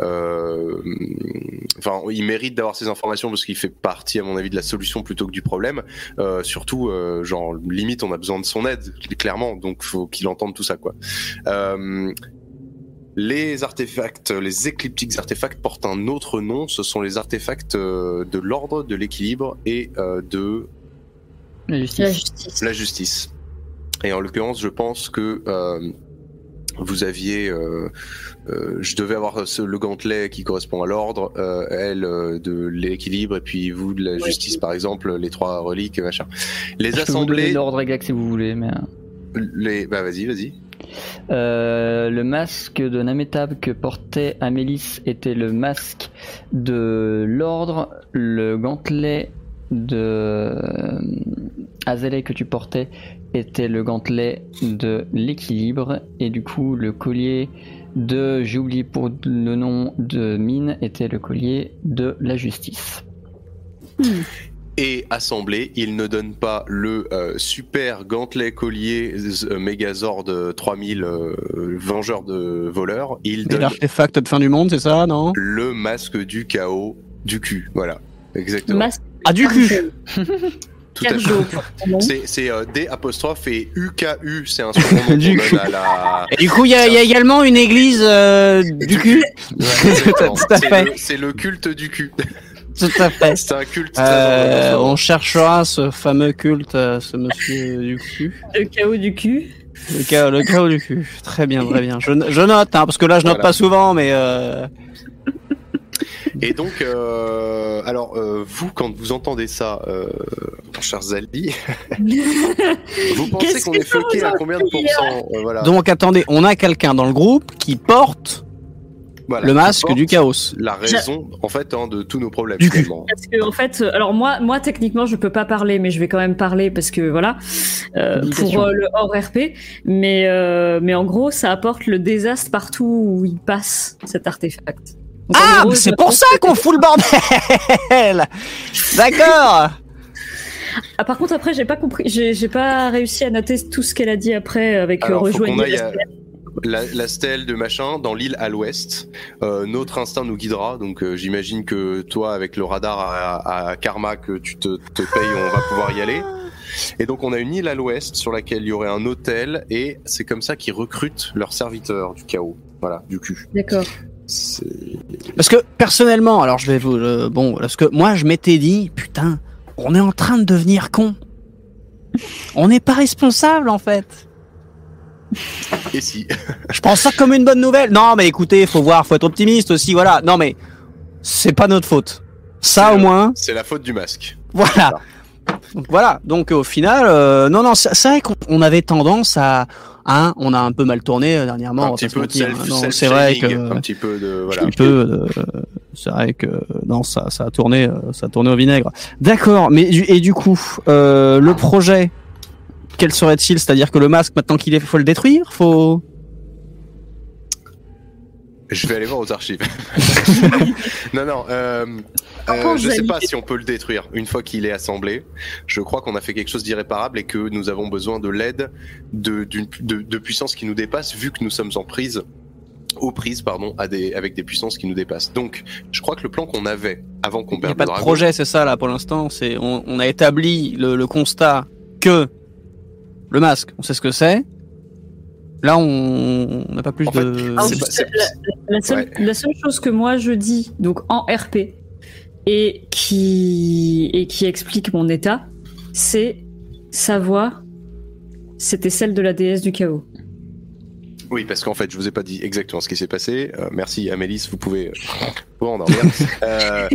Speaker 4: euh, enfin, il mérite d'avoir ces informations parce qu'il fait partie, à mon avis, de la solution plutôt que du problème. Euh, surtout, euh, genre, limite, on a besoin de son aide, clairement, donc faut qu'il entende tout ça, quoi. Euh, Les artefacts, les écliptiques artefacts portent un autre nom. Ce sont les artefacts euh, de l'ordre, de l'équilibre et euh, de
Speaker 1: La justice.
Speaker 2: La justice.
Speaker 4: Et en l'occurrence, je pense que euh, vous aviez, euh, euh, je devais avoir ce- le gantelet qui correspond à l'ordre, euh, elle euh, de l'équilibre et puis vous de la
Speaker 2: Ouais.
Speaker 4: justice par exemple, les trois reliques machin. Les
Speaker 1: Je peux vous donner
Speaker 4: assemblées,
Speaker 1: l'ordre exact si vous voulez, mais.
Speaker 4: les, bah vas-y, vas-y.
Speaker 1: Euh, le masque de Nametab que portait Amélis était le masque de l'ordre. Le gantelet de Azalea que tu portais était le gantelet de l'équilibre. Et du coup, le collier de, j'ai oublié pour le nom de Mine, était le collier de la justice.
Speaker 4: Et assemblé, il ne donne pas le euh, super gantelet collier euh, Megazord 3000 euh, vengeur de voleurs, il donne
Speaker 3: l'artefact de fin du monde, c'est ça, non?
Speaker 4: le masque du chaos du cul. Voilà, exactement.
Speaker 2: Masque
Speaker 3: Ah, du cul
Speaker 4: Tout à fait.
Speaker 2: Carjo. pardon.
Speaker 4: C'est euh, D apostrophe et UKU, c'est un surnom
Speaker 3: Du
Speaker 4: à la.
Speaker 3: Et du coup, il y, a- il y a également une église euh, du cul.
Speaker 4: Ouais, C'est
Speaker 3: fait.
Speaker 4: le- C'est le culte du cul.
Speaker 3: Tout à fait.
Speaker 4: C'est un culte
Speaker 3: Euh, on cherchera ce fameux culte, euh, ce monsieur du cul.
Speaker 2: Le chaos du cul.
Speaker 3: Le, chaos, le chaos du cul. Très bien, très bien. Je, je note, hein, parce que là, je note
Speaker 4: Voilà.
Speaker 3: pas souvent, mais euh,
Speaker 4: Et donc, euh, alors, euh, vous, quand vous entendez ça, euh, mon cher Zali, vous pensez qu'on est
Speaker 2: ça
Speaker 4: à combien de pourcents Euh, Voilà.
Speaker 3: donc attendez, on a quelqu'un dans le groupe qui porte
Speaker 4: Voilà.
Speaker 3: le masque du chaos.
Speaker 4: La raison, en fait, hein, de tous nos problèmes.
Speaker 3: Du cul.
Speaker 2: Parce que en fait, alors moi, moi techniquement, je peux pas parler, mais je vais quand même parler parce que voilà, euh, pour euh, le hors RP. Mais euh, mais en gros, ça apporte le désastre partout où il passe cet artefact. Donc,
Speaker 3: Ah,
Speaker 2: gros,
Speaker 3: c'est pour ça
Speaker 2: que-
Speaker 3: qu'on fout le bordel D'accord
Speaker 2: Ah, par contre, après, j'ai pas compris, j'ai j'ai pas réussi à noter tout ce qu'elle a dit après avec euh,
Speaker 4: Alors,
Speaker 2: rejoindre.
Speaker 4: la, la stèle de machin dans l'île à l'ouest. Euh, notre instinct nous guidera, donc euh, j'imagine que toi, avec le radar à, à Karma que tu te, te payes, on va pouvoir y aller. Et donc on a une île à l'ouest sur laquelle il y aurait un hôtel et c'est comme ça qu'ils recrutent leurs serviteurs du chaos. Voilà, du cul.
Speaker 2: D'accord.
Speaker 3: Parce que personnellement, alors je vais vous, euh, bon, parce que moi je m'étais dit, putain, on est en train de devenir con. On n'est pas responsable en fait.
Speaker 4: Et si
Speaker 3: Je prends ça comme une bonne nouvelle. Non, mais écoutez, faut voir, faut être optimiste aussi, voilà. Non, mais c'est pas notre faute. Ça au moins,
Speaker 4: C'est la faute du masque.
Speaker 3: voilà. Donc, voilà. Donc au final, euh, non, non, c'est vrai qu'on on avait tendance à, hein, on a un peu mal tourné euh, dernièrement.
Speaker 4: un petit peu de
Speaker 3: hein. C'est vrai que
Speaker 4: un petit peu de
Speaker 3: un
Speaker 4: voilà.
Speaker 3: peu. euh, c'est vrai que non, ça, ça a tourné, euh, ça a tourné au vinaigre. D'accord, mais du- et du coup, euh, le projet, quel serait-il? C'est-à-dire que le masque, maintenant qu'il est, faut le détruire, faut.
Speaker 4: Je vais aller voir aux archives. non, non. Euh, euh, je sais
Speaker 2: Zali-
Speaker 4: pas si on peut le détruire une fois qu'il est assemblé. Je crois qu'on a fait quelque chose d'irréparable et que nous avons besoin de l'aide de, de, de puissances qui nous dépassent, vu que nous sommes en prise, aux prises, pardon, à des, avec des puissances qui nous dépassent. Donc, je crois que le plan qu'on avait avant qu'on
Speaker 3: Il n'y a
Speaker 4: perde
Speaker 3: pas
Speaker 4: le
Speaker 3: de
Speaker 4: dragon,
Speaker 3: projet, c'est ça là pour l'instant. C'est on, on a établi le, le constat que le masque, on sait ce que c'est. Là, on n'a pas plus
Speaker 4: En
Speaker 3: de.
Speaker 2: Juste la, la seule,
Speaker 4: Ouais.
Speaker 2: la seule chose que moi je dis, donc en RP, et qui, et qui explique mon état, c'est sa voix, c'était celle de la déesse du chaos.
Speaker 4: Oui, parce qu'en fait, je vous ai pas dit exactement ce qui s'est passé. Euh, merci, Amélis, vous pouvez euh, vous endormir. euh,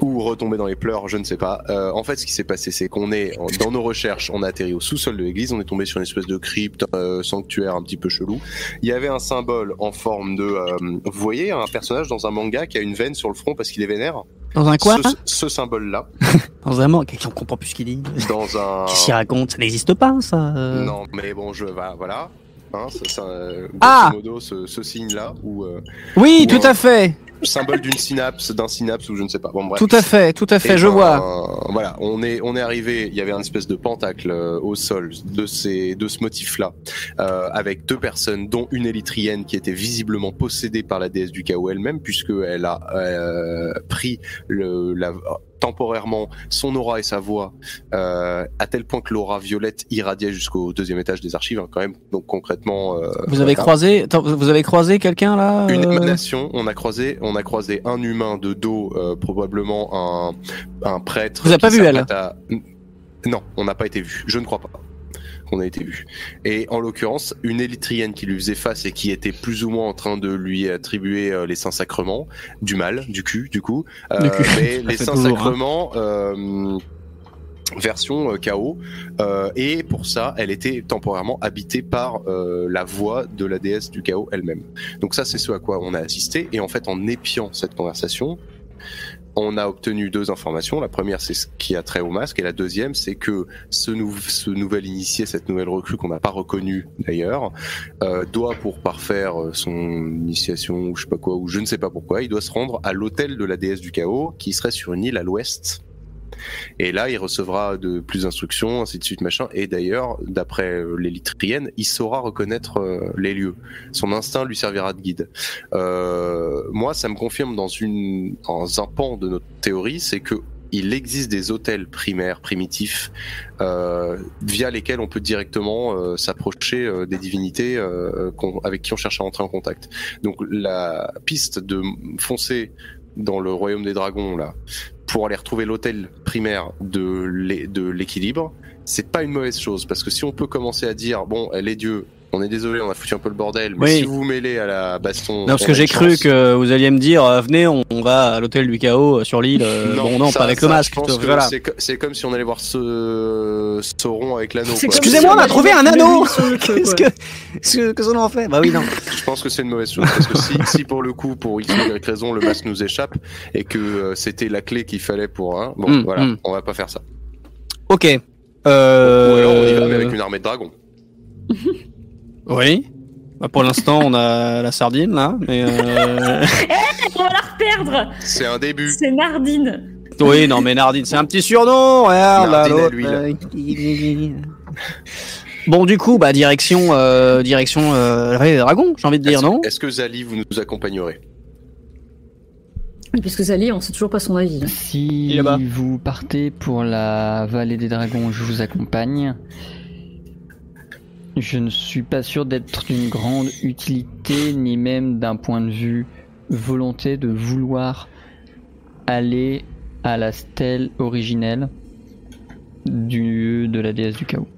Speaker 4: ou retomber dans les pleurs, je ne sais pas. Euh, en fait, ce qui s'est passé, c'est qu'on est dans nos recherches, on a atterri au sous-sol de l'église, on est tombé sur une espèce de crypte, euh, sanctuaire un petit peu chelou. Il y avait un symbole en forme de, euh, vous voyez, un personnage dans un manga qui a une veine sur le front parce qu'il est vénère.
Speaker 3: Dans un quoi
Speaker 4: ce, ce symbole-là,
Speaker 3: Dans un mot, quelqu'un comprend plus ce qu'il dit.
Speaker 4: dans un.
Speaker 3: Qu'est-ce qu'il raconte? Ça n'existe pas, ça. euh.
Speaker 4: Non, mais bon, je va, voilà. Hein, ça, ça, euh,
Speaker 3: Ah
Speaker 4: modo, ce, ce signe-là, ou euh,
Speaker 3: Oui,
Speaker 4: Ou
Speaker 3: tout
Speaker 4: un-
Speaker 3: à fait,
Speaker 4: symbole d'une synapse, d'un synapse, ou je ne sais pas. Bon, bref.
Speaker 3: tout à fait, tout à fait. Je
Speaker 4: ben,
Speaker 3: vois.
Speaker 4: Voilà, on est on est arrivé. Il y avait un espèce de pentacle euh, au sol de ces de ce motif-là, euh, avec deux personnes, dont une élytrienne qui était visiblement possédée par la déesse du chaos elle-même, puisque elle a euh, pris le la temporairement son aura et sa voix, euh, à tel point que l'aura violette irradiait jusqu'au deuxième étage des archives, hein, quand même. Donc concrètement, euh,
Speaker 3: Vous avez
Speaker 4: voilà.
Speaker 3: croisé, vous avez croisé quelqu'un là
Speaker 4: une
Speaker 3: euh,
Speaker 4: émanation. On a croisé, on a croisé un humain de dos, euh, probablement un, un prêtre.
Speaker 3: Vous avez
Speaker 4: qui
Speaker 3: pas vu, elle?
Speaker 4: à- Non, on n'a pas été vu. Je ne crois pas qu'on a été vu. Et en l'occurrence, une élytrienne qui lui faisait face et qui était plus ou moins en train de lui attribuer euh, les saints sacrements, du mal, du cul, du coup. Euh,
Speaker 3: Du cul.
Speaker 4: Mais les saints
Speaker 3: hein.
Speaker 4: Euh, version euh, chaos euh, et pour ça elle était temporairement habitée par euh, la voix de la déesse du chaos elle-même donc ça c'est ce à quoi on a assisté et en fait en épiant cette conversation on a obtenu deux informations. La première, c'est ce qui a trait au masque, et la deuxième, c'est que ce, nou- ce nouvel initié, cette nouvelle recrue qu'on n'a pas reconnue d'ailleurs, euh, doit pour parfaire euh, son initiation ou je sais pas quoi, ou je ne sais pas pourquoi, il doit se rendre à l'hôtel de la déesse du chaos, qui serait sur une île à l'ouest. Et là, il recevra de plus d'instructions, ainsi de suite, machin. Et d'ailleurs, d'après euh, l'élytrienne, il saura reconnaître euh, les lieux. Son instinct lui servira de guide. Euh, moi, ça me confirme dans une, dans un pan de notre théorie, c'est que il existe des hôtels primaires, primitifs, via lesquels on peut directement s'approcher des divinités avec qui on cherche à entrer en contact. Donc la piste de foncer dans le royaume des dragons là pour aller retrouver l'hôtel primaire de l'é- de l'équilibre, c'est pas une mauvaise chose parce que si on peut commencer à dire bon, les dieux, on est désolé, on a foutu un peu le bordel, mais
Speaker 3: Oui.
Speaker 4: si vous vous mêlez à la baston,
Speaker 3: Non, parce que j'ai cru que vous alliez me dire, euh, venez, on, on va à l'hôtel du chaos euh, sur l'île. euh, bon, non,
Speaker 4: ça-
Speaker 3: pas avec
Speaker 4: ça,
Speaker 3: le masque.
Speaker 4: Je pense que
Speaker 3: voilà.
Speaker 4: c'est co- c'est comme si on allait voir ce Sauron avec l'anneau.
Speaker 3: Excusez-moi, on a trouvé un anneau Qu'est-ce que, qu'est-ce que, en fait? Bah oui, non.
Speaker 4: Je pense que c'est une mauvaise chose parce que si, si pour le coup, pour x ou y raison, le masque nous échappe et que euh, c'était la clé qu'il fallait pour un, bon,
Speaker 3: Mm,
Speaker 4: voilà,
Speaker 3: mm.
Speaker 4: on va pas faire ça.
Speaker 3: Ok.
Speaker 4: Ou
Speaker 3: Euh...
Speaker 4: alors on y va mais avec une armée de dragons.
Speaker 3: Oui. Bah, pour l'instant, on a la sardine là, mais euh...
Speaker 2: On va la reperdre
Speaker 4: C'est un début.
Speaker 2: C'est Nardine
Speaker 3: oui, non, mais Nardine, c'est un petit surnom. Regarde là, l'autre. euh, Bon, du coup, bah direction, euh, direction euh, la vallée des dragons, j'ai envie de dire
Speaker 4: Est-ce
Speaker 3: non.
Speaker 4: est-ce que Zali vous nous accompagnerez
Speaker 2: Oui, puisque Zali, on sait toujours pas son avis.
Speaker 1: Si vous partez pour la vallée des dragons, je vous accompagne. Je ne suis pas sûr d'être d'une grande utilité, ni même d'un point de vue volonté de vouloir aller à la stèle originelle du, de la déesse du chaos.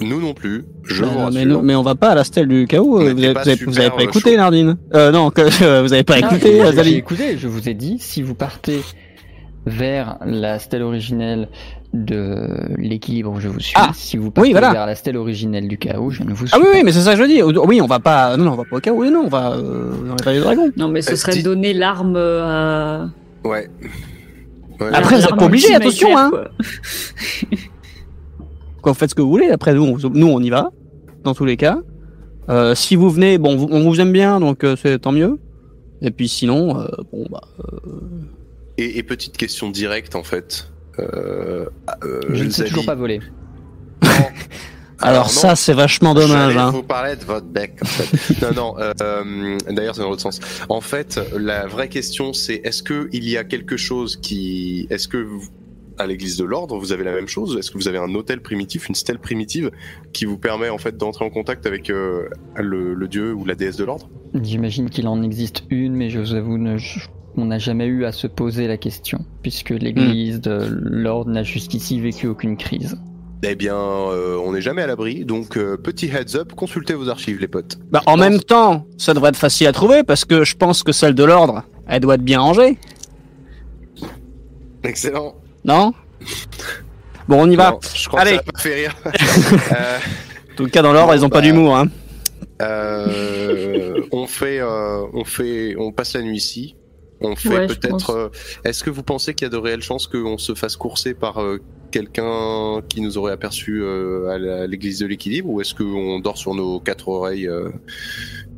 Speaker 4: Nous non plus. Je
Speaker 3: Euh,
Speaker 4: vous rassure.
Speaker 3: mais, non, mais on va pas à la stèle du chaos. Euh, Vous vous avez- vous avez pas
Speaker 4: euh,
Speaker 3: écouté,
Speaker 4: chaud.
Speaker 3: Nardine euh, Non, que, euh, vous avez pas écouté,
Speaker 1: Ah,
Speaker 3: euh,
Speaker 1: j'ai écouté, je vous ai dit, si vous partez vers la stèle originelle de l'équilibre, je vous suis.
Speaker 3: Ah,
Speaker 1: si vous partez
Speaker 3: voilà.
Speaker 1: vers la stèle originelle du chaos, je ne vous suis
Speaker 3: Ah oui,
Speaker 1: pas.
Speaker 3: oui, mais c'est ça que je dis. Oui, on va pas. Non, non, on va pas au chaos. Oui, non, on va euh, dans les vallées des dragons.
Speaker 2: Non, mais ce
Speaker 4: Euh,
Speaker 2: serait donner l'arme à.
Speaker 4: Ouais. Ouais.
Speaker 3: Après, vous êtes pas
Speaker 2: ultimate,
Speaker 3: attention, hein.
Speaker 2: quoi.
Speaker 3: Faites ce que vous voulez. Après, nous, on, nous, on y va. Dans tous les cas. Euh, si vous venez, bon, on vous aime bien, donc euh, c'est tant mieux. Et puis sinon, euh, bon, bah.
Speaker 4: Et, et petite question directe en fait. Euh, euh,
Speaker 1: Je ne sais toujours pas voler.
Speaker 3: Alors,
Speaker 4: non,
Speaker 3: ça, c'est vachement dommage.
Speaker 4: J'allais
Speaker 3: Hein.
Speaker 4: vous parler de votre bec. En fait. non, non. euh, euh, D'ailleurs, c'est dans l'autre sens. En fait, la vraie question, c'est est-ce que il y a quelque chose qui, est-ce que vous- à l'Église de l'Ordre, vous avez la même chose? Est-ce que vous avez un hôtel primitif, une stèle primitive, qui vous permet en fait d'entrer en contact avec euh, le, le dieu ou la déesse de l'Ordre?
Speaker 1: J'imagine qu'il en existe une, mais je vous avoue, ne- je- on n'a jamais eu à se poser la question, puisque l'église de l'ordre n'a jusqu'ici vécu aucune crise.
Speaker 4: Eh bien, euh, on n'est jamais à l'abri. Donc, euh, petit heads up, consultez vos archives, les potes.
Speaker 3: Bah, en même temps, ça devrait être facile à trouver parce que je pense que celle de l'ordre, elle doit être bien rangée,
Speaker 4: Excellent.
Speaker 3: non? Bon, on y va.
Speaker 4: Non, je crois
Speaker 3: Allez.
Speaker 4: que ça m'a fait rire. Euh,
Speaker 3: En tout cas, dans l'ordre,
Speaker 4: Bon,
Speaker 3: ils ont pas
Speaker 4: bah,
Speaker 3: d'humour. Hein.
Speaker 4: Euh, on fait, euh, on fait, on passe la nuit ici. On fait
Speaker 2: Ouais,
Speaker 4: peut-être. euh, Est-ce que vous pensez qu'il y a de réelles chances qu'on se fasse courser par euh, quelqu'un qui nous aurait aperçu euh, à l'église de l'équilibre, ou est-ce qu'on dort sur nos quatre oreilles euh,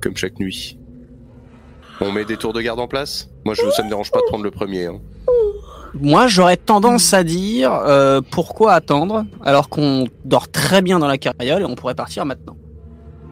Speaker 4: comme chaque nuit? On met des tours de garde en place? Moi, je, ça me dérange pas de prendre le premier. hein.
Speaker 3: Moi, j'aurais tendance à dire euh, pourquoi attendre alors qu'on dort très bien dans la carriole et on pourrait partir maintenant.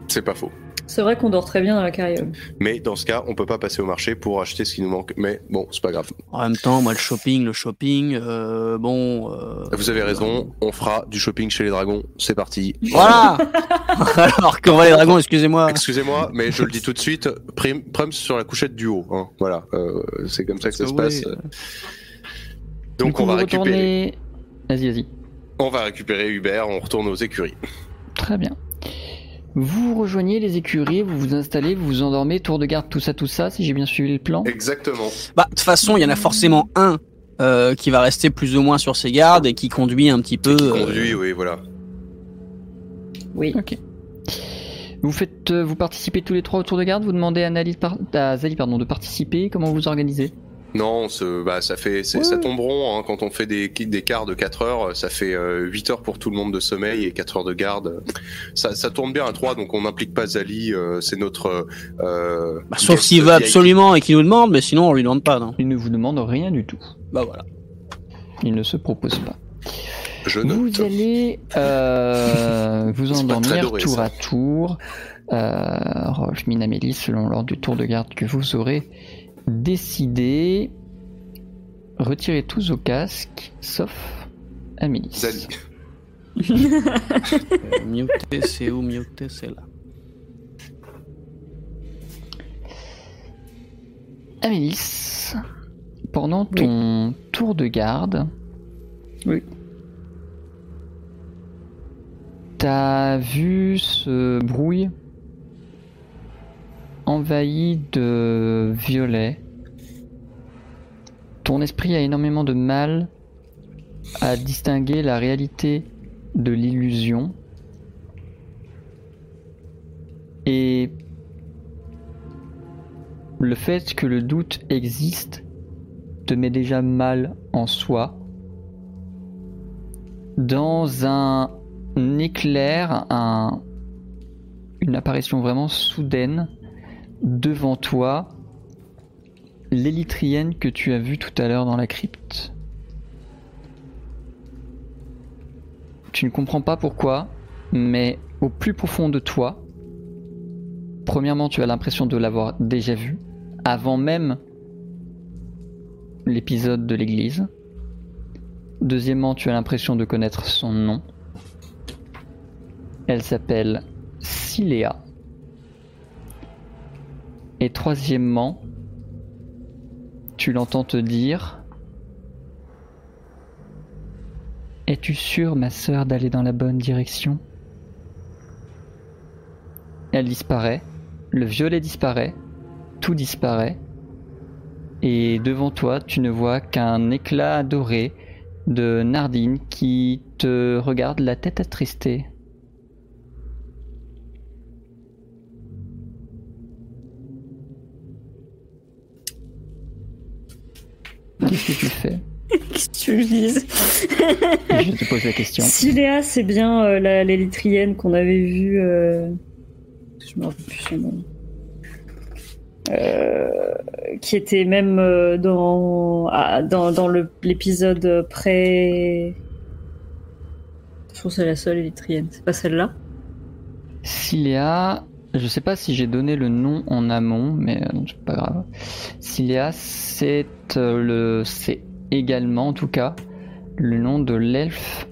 Speaker 4: C'est pas faux.
Speaker 2: C'est vrai qu'on dort très bien dans la carriole.
Speaker 4: Mais dans ce cas, on peut pas passer au marché pour acheter ce qui nous manque. Mais bon, c'est pas grave.
Speaker 3: En même temps, moi, le shopping, le shopping, euh, bon. euh,
Speaker 4: Vous avez raison, on fera du shopping chez les dragons. C'est parti.
Speaker 3: Voilà Alors qu'on va les dragons, excusez-moi.
Speaker 4: Excusez-moi, mais je le dis tout de suite, prim- Prums sur la couchette du haut. hein. Voilà, euh, c'est comme ça que ça se passe. Donc
Speaker 1: coup,
Speaker 4: on va récupérer.
Speaker 1: retournez- Vas-y, vas-y.
Speaker 4: On va récupérer Hubert, on retourne aux écuries.
Speaker 1: Très bien. Vous rejoignez les écuries, vous vous installez, vous vous endormez, tour de garde, tout ça, tout ça, si j'ai bien suivi le plan.
Speaker 4: Exactement.
Speaker 3: Bah, de toute façon, il y en a forcément un euh, qui va rester plus ou moins sur ses gardes et qui conduit un petit peu.
Speaker 4: Qui
Speaker 3: euh,
Speaker 4: conduit, oui, voilà.
Speaker 2: Oui.
Speaker 1: Ok. Vous faites, euh, vous participez tous les trois au tour de garde. Vous demandez à, Nali de par- à Zali pardon, de participer. Comment vous organisez?
Speaker 4: Non, on se- bah, ça fait, ça tombe rond hein, quand on fait des, des quarts de 4 heures. Ça fait euh, 8 heures pour tout le monde de sommeil et 4 heures de garde. Ça, ça tourne bien à 3, donc on n'implique pas Zali. euh, c'est notre. euh,
Speaker 3: bah, sauf s'il veut absolument et qu'il nous demande, mais sinon on lui demande pas. Non.
Speaker 1: Il ne vous demande rien du tout.
Speaker 3: Bah voilà.
Speaker 1: Il ne se propose pas.
Speaker 4: Je note.
Speaker 1: Vous allez euh, vous endormir
Speaker 4: doré,
Speaker 1: tour
Speaker 4: ça.
Speaker 1: à tour. Euh, Rolf, Min, Amélie, selon l'ordre du tour de garde que vous aurez décidé. Retirez tous au casque, sauf.
Speaker 3: Euh, Muté, c'est où Muté, c'est là.
Speaker 1: Amélis, pendant ton tour de garde,
Speaker 2: Oui.
Speaker 1: t'as vu ce brouille? Envahi de violet. Ton esprit a énormément de mal à distinguer la réalité de l'illusion. Et le fait que le doute existe te met déjà mal en soi. Dans un éclair, un, une apparition vraiment soudaine devant toi, l'élytrienne que tu as vue tout à l'heure dans la crypte. Tu ne comprends pas pourquoi, mais au plus profond de toi, premièrement, tu as l'impression de l'avoir déjà vue, avant même l'épisode de l'église. Deuxièmement, tu as l'impression de connaître son nom. Elle s'appelle Siléa. Et troisièmement, tu l'entends te dire Es-tu sûre, ma sœur, d'aller dans la bonne direction? Elle disparaît, le violet disparaît, tout disparaît, et devant toi, tu ne vois qu'un éclat doré de Nardine qui te regarde la tête attristée. Qu'est-ce que tu fais
Speaker 2: Qu'est-ce que tu veux que je dise
Speaker 1: Je te pose la question.
Speaker 2: Si Léa, c'est bien euh, la- l'élytrienne qu'on avait vue. euh, Je me rappelle plus son nom. Euh, qui était même euh, dans, ah, dans, dans le- l'épisode pré. Je trouve que c'est la seule élytrienne. C'est pas celle-là
Speaker 1: Siléa, je sais pas si j'ai donné le nom en amont, mais euh, c'est pas grave. Siléa, c'est euh, le, c'est également, en tout cas, le nom de l'elfe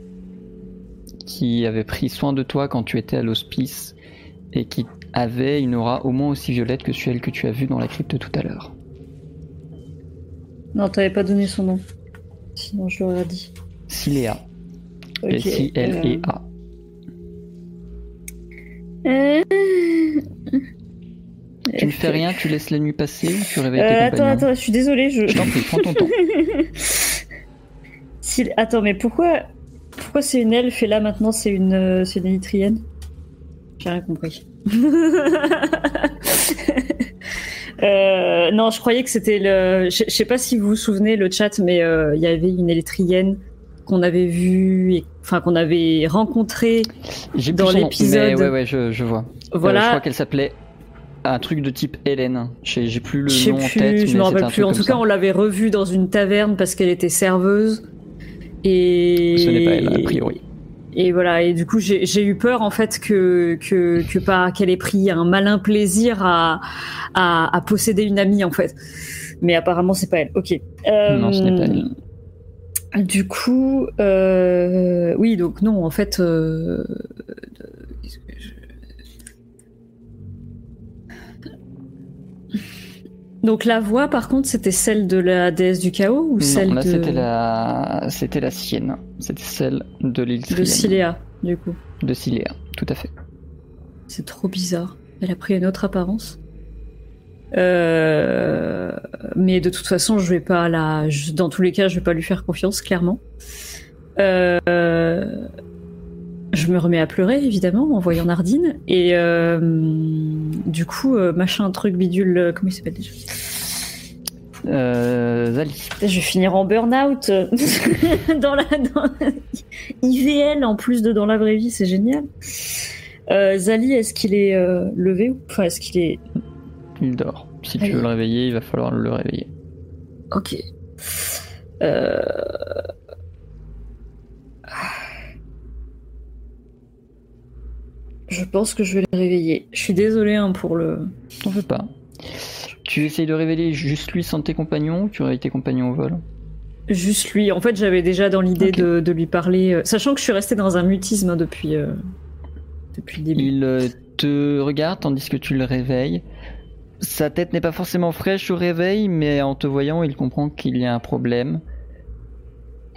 Speaker 1: qui avait pris soin de toi quand tu étais à l'hospice et qui avait une aura au moins aussi violette que celle que tu as vue dans la crypte tout à l'heure.
Speaker 2: Non, t'avais pas donné son nom. Sinon, je l'aurais dit.
Speaker 1: Siléa,
Speaker 2: Ok,
Speaker 1: S-I-L-E-A.
Speaker 2: euh,
Speaker 1: fais rien, tu laisses la nuit passer, tu réveilles
Speaker 2: Euh,
Speaker 1: tes
Speaker 2: attends,
Speaker 1: compagnons.
Speaker 2: attends, je suis désolée. Je...
Speaker 1: Je t'en prie, prends ton temps.
Speaker 2: Si- Attends, mais pourquoi, pourquoi c'est une elfe et là maintenant c'est une, euh, c'est une élytrienne J'ai rien compris. Euh, non, je croyais que c'était le. Je je sais pas si vous vous souvenez le chat, mais euh, il y avait une élytrienne qu'on avait vue, et... enfin qu'on avait rencontrée.
Speaker 1: J'ai plus
Speaker 2: Dans
Speaker 1: son nom,
Speaker 2: l'épisode-
Speaker 1: ouais, ouais, je, je vois. Euh, je crois qu'elle s'appelait un truc de type Hélène. J'ai plus le nom en
Speaker 2: plus,
Speaker 1: tête,
Speaker 2: je me rappelle plus. En tout cas,
Speaker 1: ça.
Speaker 2: on l'avait revue dans une taverne parce qu'elle était serveuse. Et
Speaker 1: Ce n'est pas elle, a priori.
Speaker 2: et voilà. Et du coup, j'ai j'ai eu peur en fait que que que pas qu'elle ait pris un malin plaisir à, à à posséder une amie en fait. Mais apparemment, c'est pas elle. Ok. Euh,
Speaker 1: Non, ce n'est pas elle.
Speaker 2: Du coup, euh, oui, donc non, en fait. euh, Donc la voix, par contre, c'était celle de la déesse du chaos ou celle
Speaker 1: là
Speaker 2: de,
Speaker 1: c'était la, c'était la sienne. C'était celle de l'île
Speaker 2: de. Ciléa, du coup.
Speaker 1: De Ciléa, tout à fait.
Speaker 2: C'est trop bizarre. Elle a pris une autre apparence. Euh, mais de toute façon, je vais pas la. Dans tous les cas, je vais pas lui faire confiance, clairement. Euh, Je me remets à pleurer, évidemment, en voyant Nardine. Et euh, du coup, euh, machin, truc bidule. euh, Comment il s'appelle déjà?
Speaker 1: Euh, Zali.
Speaker 2: Je vais finir en burn-out dans la dans... IVL en plus de dans la vraie vie, c'est génial. Euh, Zali, est-ce qu'il est euh, levé ou enfin est-ce qu'il est
Speaker 1: Il dort. Si
Speaker 2: Allez.
Speaker 1: tu veux le réveiller, il va falloir le réveiller.
Speaker 2: Ok. Euh... Je pense que je vais le réveiller. Je suis désolée hein, pour le.
Speaker 1: T'en fais pas. Tu essayes de révéler juste lui sans tes compagnons ou tu réveilles tes compagnons au vol
Speaker 2: Juste lui. En fait, j'avais déjà dans l'idée de, de lui parler, euh, sachant que je suis restée dans un mutisme hein, depuis euh, depuis le début.
Speaker 1: Il euh, te regarde tandis que tu le réveilles. Sa tête n'est pas forcément fraîche au réveil, mais en te voyant, il comprend qu'il y a un problème.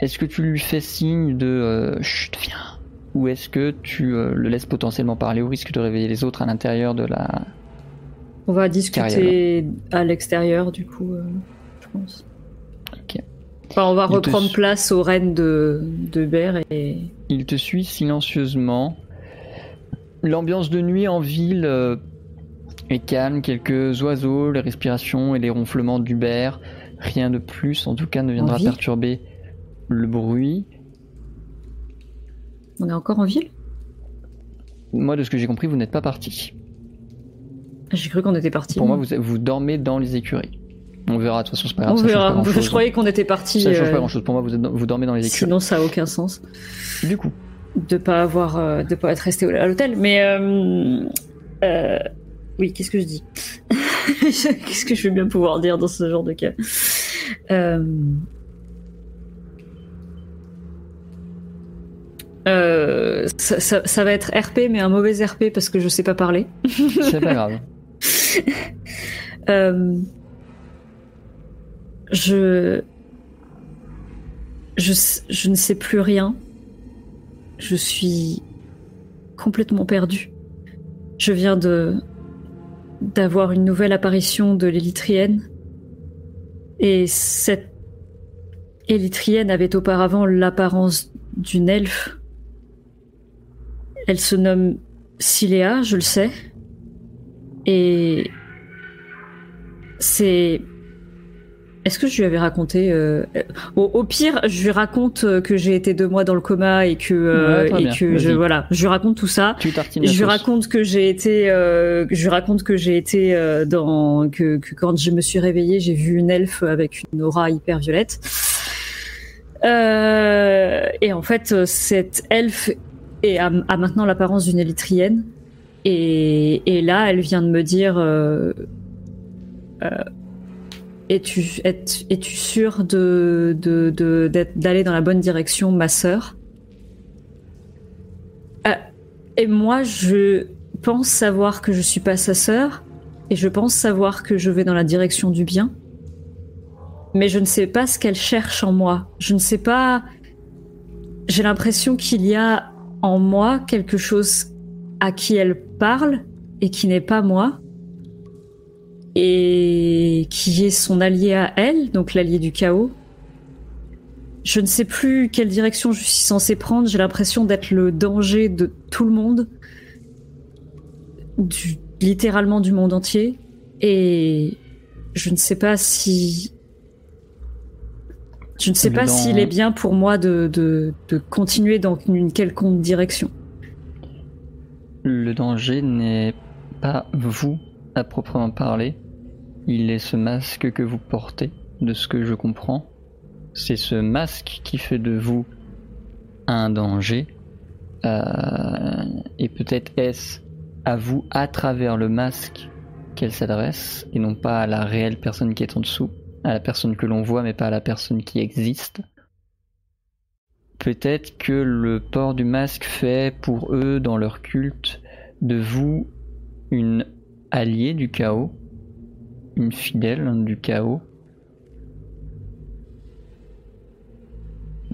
Speaker 1: Est-ce que tu lui fais signe de euh, chut, viens Ou est-ce que tu euh, le laisses potentiellement parler au risque de réveiller les autres à l'intérieur de la.
Speaker 2: On va discuter à l'extérieur, du coup, euh, je pense.
Speaker 1: Ok.
Speaker 2: Enfin, on va
Speaker 1: Il te
Speaker 2: reprendre
Speaker 1: su-
Speaker 2: place au règne de, de Bert et.
Speaker 1: Il te suit silencieusement. L'ambiance de nuit en ville euh, est calme, quelques oiseaux, les respirations et les ronflements d'Hubert. Rien de plus, en tout cas, ne viendra perturber le bruit.
Speaker 2: On est encore en ville?
Speaker 1: Moi, de ce que j'ai compris, vous n'êtes pas parti.
Speaker 2: J'ai cru qu'on était parti.
Speaker 1: Pour moi, vous, vous dormez dans les écuries. On verra, de toute façon, c'est pas grave.
Speaker 2: On verra.
Speaker 1: pas.
Speaker 2: Je croyais qu'on était parti.
Speaker 1: Ça change
Speaker 2: euh,
Speaker 1: pas grand chose. Pour moi, vous, êtes dans- vous dormez dans les écuries.
Speaker 2: Sinon, ça a aucun sens
Speaker 1: Du coup,
Speaker 2: de pas avoir, euh, de pas être resté à l'hôtel. Mais euh, euh, oui, qu'est-ce que je dis Qu'est-ce que je vais bien pouvoir dire dans ce genre de cas? Euh, euh, ça, ça- ça va être RP, mais un mauvais RP parce que je sais pas parler.
Speaker 1: c'est pas grave.
Speaker 2: Euh, je, je, je ne sais plus rien. Je suis complètement perdue. Je viens de d'avoir une nouvelle apparition de l'élytrienne. Et cette élytrienne avait auparavant l'apparence d'une elfe. Elle se nomme Siléa, je le sais. Et c'est. Est-ce que je lui avais raconté euh, bon, Au pire, je lui raconte euh, que j'ai été deux mois dans le coma et que euh,
Speaker 1: Ouais,
Speaker 2: et
Speaker 1: bien,
Speaker 2: que je voilà, je lui raconte tout ça.
Speaker 1: Tu
Speaker 2: je lui raconte que j'ai été, euh, je lui raconte que j'ai été euh, dans que, que quand je me suis réveillée, j'ai vu une elfe avec une aura hyper violette. Euh, et en fait, cette elfe est, a, maintenant l'apparence d'une élytrienne. Et, et là, elle vient de me dire euh, euh, Es-tu es, es-tu sûr de, de, de- d'être- d'aller dans la bonne direction, ma sœur? Euh, Et moi, je pense savoir que je suis pas sa sœur. Et je pense savoir que je vais dans la direction du bien. Mais je ne sais pas ce qu'elle cherche en moi. Je ne sais pas. J'ai l'impression qu'il y a en moi quelque chose à qui elle parle et qui n'est pas moi. Et qui est son allié à elle, donc l'allié du chaos. Je ne sais plus quelle direction je suis censée prendre. J'ai l'impression d'être le danger de tout le monde. Du, littéralement du monde entier. Et je ne sais pas si. Je ne sais pas s'il est bien pour moi de, de, de continuer dans une quelconque direction.
Speaker 1: Le danger n'est pas vous à proprement parler. Il est ce masque que vous portez, de ce que je comprends. C'est ce masque qui fait de vous un danger. Euh, et peut-être est-ce à vous à travers le masque qu'elle s'adresse et non pas à la réelle personne qui est en dessous, à la personne que l'on voit mais pas à la personne qui existe. Peut-être que le port du masque fait pour eux dans leur culte de vous une alliée du chaos, une fidèle du chaos.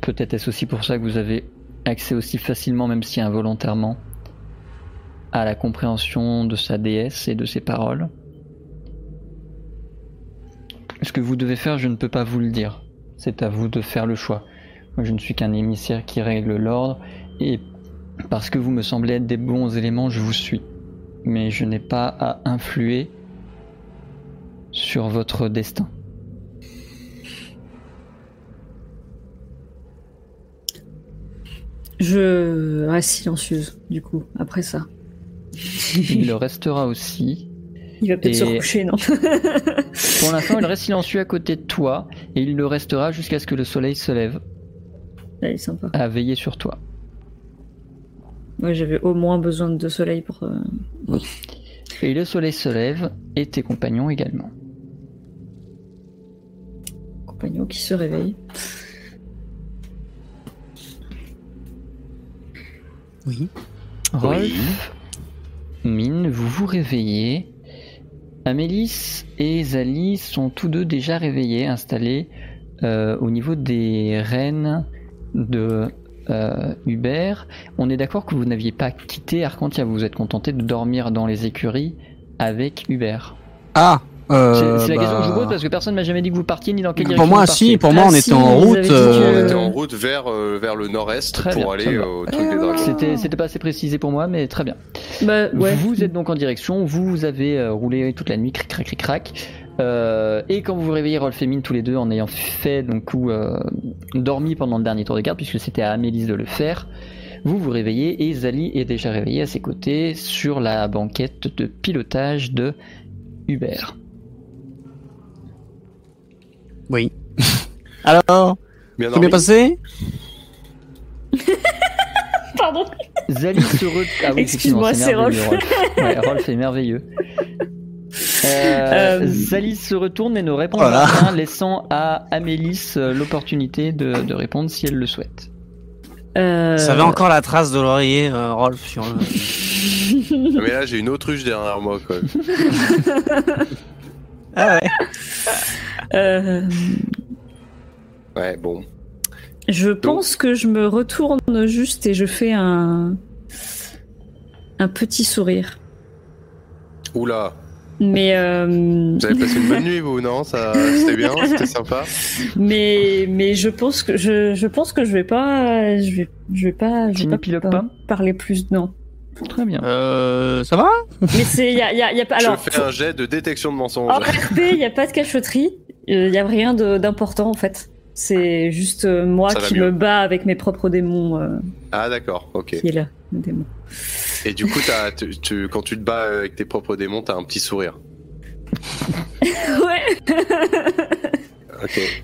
Speaker 1: Peut-être est-ce aussi pour ça que vous avez accès aussi facilement, même si involontairement, à la compréhension de sa déesse et de ses paroles. Ce que vous devez faire, je ne peux pas vous le dire. C'est à vous de faire le choix. Moi, je ne suis qu'un émissaire qui règle l'ordre, et parce que vous me semblez être des bons éléments, je vous suis. Mais je n'ai pas à influer sur votre destin.
Speaker 2: Je reste silencieuse, du coup, après ça.
Speaker 1: Il le restera aussi.
Speaker 2: Il va peut-être
Speaker 1: Et-
Speaker 2: se recoucher, non
Speaker 1: Pour l'instant, il reste silencieux à côté de toi, et il le restera jusqu'à ce que le soleil se lève,
Speaker 2: Elle est sympa.
Speaker 1: à veiller sur toi.
Speaker 2: Moi, j'avais au moins besoin de soleil pour. euh,
Speaker 1: Et le soleil se lève, et tes compagnons également.
Speaker 2: compagnon qui se réveille.
Speaker 3: Oui.
Speaker 1: Rolf, Mine, vous vous réveillez. Amélis et Zali sont tous deux déjà réveillés, installés euh, au niveau des rennes de euh, Hubert. On est d'accord que vous n'aviez pas quitté Arcantia, vous vous êtes contenté de dormir dans les écuries avec Hubert.
Speaker 3: Ah euh,
Speaker 1: C'est la
Speaker 3: bah,
Speaker 1: question que je vous pose parce que personne m'a jamais dit que vous partiez ni dans quelle direction
Speaker 3: Pour moi, si, pour moi,
Speaker 2: Ah,
Speaker 3: on
Speaker 2: si,
Speaker 3: était en route. euh,
Speaker 4: On était en route vers, euh, vers le nord-est pour
Speaker 1: bien,
Speaker 4: aller au truc des dragons.
Speaker 1: C'était c'était pas assez précisé pour moi, mais très bien.
Speaker 2: Bah, ouais.
Speaker 1: Vous êtes donc en direction, vous, avez euh, roulé toute la nuit, cric crac cric crac. Euh, et quand vous vous réveillez, Rolf et Mine tous les deux en ayant fait donc ou euh, dormi pendant le dernier tour de garde, puisque c'était à Amélis de le faire, vous vous réveillez et Zali est déjà réveillé à ses côtés sur la banquette de pilotage de Hubert.
Speaker 3: Oui. Alors,
Speaker 4: Bien
Speaker 3: tout bien
Speaker 4: dormi
Speaker 3: passé?
Speaker 2: Pardon?
Speaker 1: Zali se re... Ah oui,
Speaker 2: Excuse-moi,
Speaker 1: effectivement,
Speaker 2: c'est
Speaker 1: merveilleux, Rolf. Ouais, Rolf est merveilleux. Euh,
Speaker 2: Euh.
Speaker 1: Zali se retourne mais ne répond
Speaker 3: Voilà.
Speaker 1: pas, rien, laissant à Amélis euh, l'opportunité de, de répondre si elle le souhaite.
Speaker 2: Euh,
Speaker 3: Ça avait encore la trace de l'oreiller, euh, Rolf, sur le...
Speaker 4: Mais là, j'ai une autruche derrière moi, quoi.
Speaker 3: Ah ouais.
Speaker 2: Euh,
Speaker 4: Ouais, bon.
Speaker 2: je pense que je me retourne juste et je fais un un petit sourire.
Speaker 4: Oula,
Speaker 2: Mais euh,
Speaker 4: vous avez passé une bonne nuit, vous, non? Ça, C'était bien, c'était sympa.
Speaker 2: mais mais je pense que je, je pense que je vais pas je vais je vais pas je
Speaker 1: Tu
Speaker 2: vais pas, parler plus non.
Speaker 1: Très bien.
Speaker 3: Euh, ça va?
Speaker 2: Mais c'est il y a, y a, y a pas alors
Speaker 4: je fais un jet de détection de mensonges.
Speaker 2: En RP, il n'y a pas de cachotterie. Il n'y a rien de- d'important en fait. C'est juste euh, moi
Speaker 4: Ça
Speaker 2: qui me bats avec mes propres démons. euh,
Speaker 4: Ah, d'accord, ok.
Speaker 2: qui est là, le démon.
Speaker 4: Et du coup, tu- quand tu te bats avec tes propres démons, t'as un petit sourire.
Speaker 2: ouais,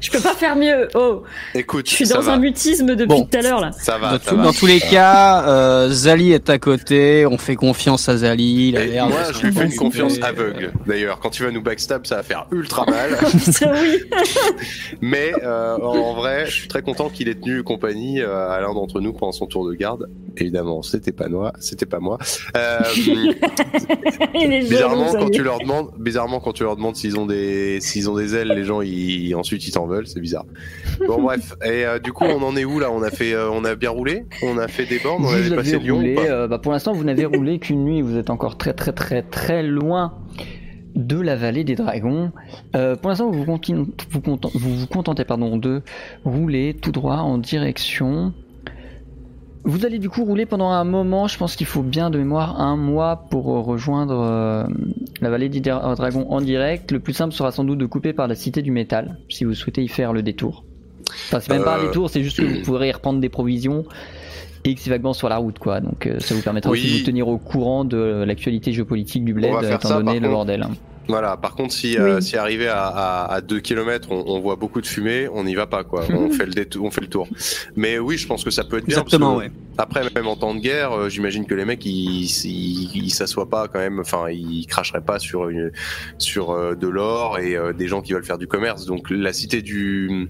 Speaker 2: Je peux pas faire mieux. Oh,
Speaker 4: Écoute,
Speaker 2: je suis dans
Speaker 4: va.
Speaker 2: un mutisme depuis
Speaker 3: Bon.
Speaker 2: tout à l'heure là.
Speaker 4: Ça va,
Speaker 3: dans,
Speaker 4: ça
Speaker 3: tout-
Speaker 4: va.
Speaker 3: dans tous les cas, euh, Zali est à côté, on fait confiance à Zali. Il a
Speaker 4: Et
Speaker 3: l'air de
Speaker 4: moi, je lui fais une confiance
Speaker 3: euh,
Speaker 4: aveugle. D'ailleurs, quand tu vas nous backstab, ça va faire ultra mal.
Speaker 2: Putain, oui.
Speaker 4: Mais euh, en vrai, je suis très content qu'il ait tenu compagnie euh, à l'un d'entre nous pendant son tour de garde. Évidemment, c'était pas moi. C'était pas moi. Euh, bizarrement, quand tu leur demandes, bizarrement, quand tu leur demandes s'ils ont des, s'ils ont des ailes, les gens, ils, ensuite, ils t'en veulent. C'est bizarre. Bon, bref. Et euh, du coup, on en est où là? On a fait, euh, on a bien roulé? On a fait des bornes? On a dépassé Lyon.
Speaker 1: roulé,
Speaker 4: ou pas?
Speaker 1: euh, bah, pour l'instant, vous n'avez roulé qu'une nuit. Vous êtes encore très très très très loin de la vallée des dragons. Pour l'instant, vous vous vous contentez pardon, de rouler tout droit en direction. Vous allez du coup rouler pendant un moment. Je pense qu'il faut bien de mémoire un mois pour euh, rejoindre euh, la vallée des dra- dragons en direct. Le plus simple sera sans doute de couper par la cité du métal, si vous souhaitez y faire le détour. Enfin, c'est même pas un
Speaker 4: Euh,
Speaker 1: détour, c'est juste que vous pourrez y reprendre des provisions et que c'est vaguement sur la route, quoi. Donc euh, ça vous permettra aussi de vous tenir au courant de l'actualité géopolitique du bled, étant
Speaker 4: ça,
Speaker 1: donné le
Speaker 4: contre.
Speaker 1: bordel.
Speaker 4: Voilà, par contre, si,
Speaker 2: Oui.
Speaker 4: euh, si arrivé à, à, à 2 km, on, on voit beaucoup de fumée, on n'y va pas, quoi. on, fait le détour, on fait le tour. Mais oui, je pense que ça peut être bien. parce
Speaker 3: Exactement,
Speaker 4: que
Speaker 3: ouais.
Speaker 4: Après, même en temps de guerre, euh, j'imagine que les mecs, ils s'assoient pas quand même, enfin, ils cracheraient pas sur, une, sur euh, de l'or et euh, des gens qui veulent faire du commerce. Donc, la cité du.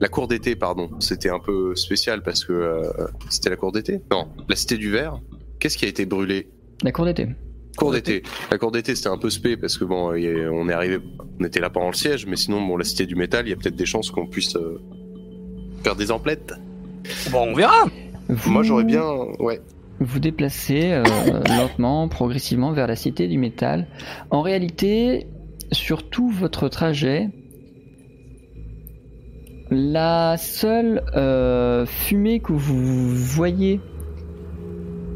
Speaker 4: La cour d'été, pardon, c'était un peu spécial parce que euh, c'était la cour d'été? Non, la cité du verre. Qu'est-ce qui a été brûlé?
Speaker 1: La cour d'été.
Speaker 4: Cour d'été. La cour d'été, c'était un peu spé parce que bon, on est arrivé, on était là pendant le siège, mais sinon, bon, la cité du métal, il y a peut-être des chances qu'on puisse euh, faire des emplettes.
Speaker 3: Bon, on verra.
Speaker 1: Vous
Speaker 4: Moi, j'aurais bien, ouais.
Speaker 1: vous déplacez euh, lentement, progressivement vers la cité du métal. En réalité, sur tout votre trajet, la seule euh, fumée que vous voyez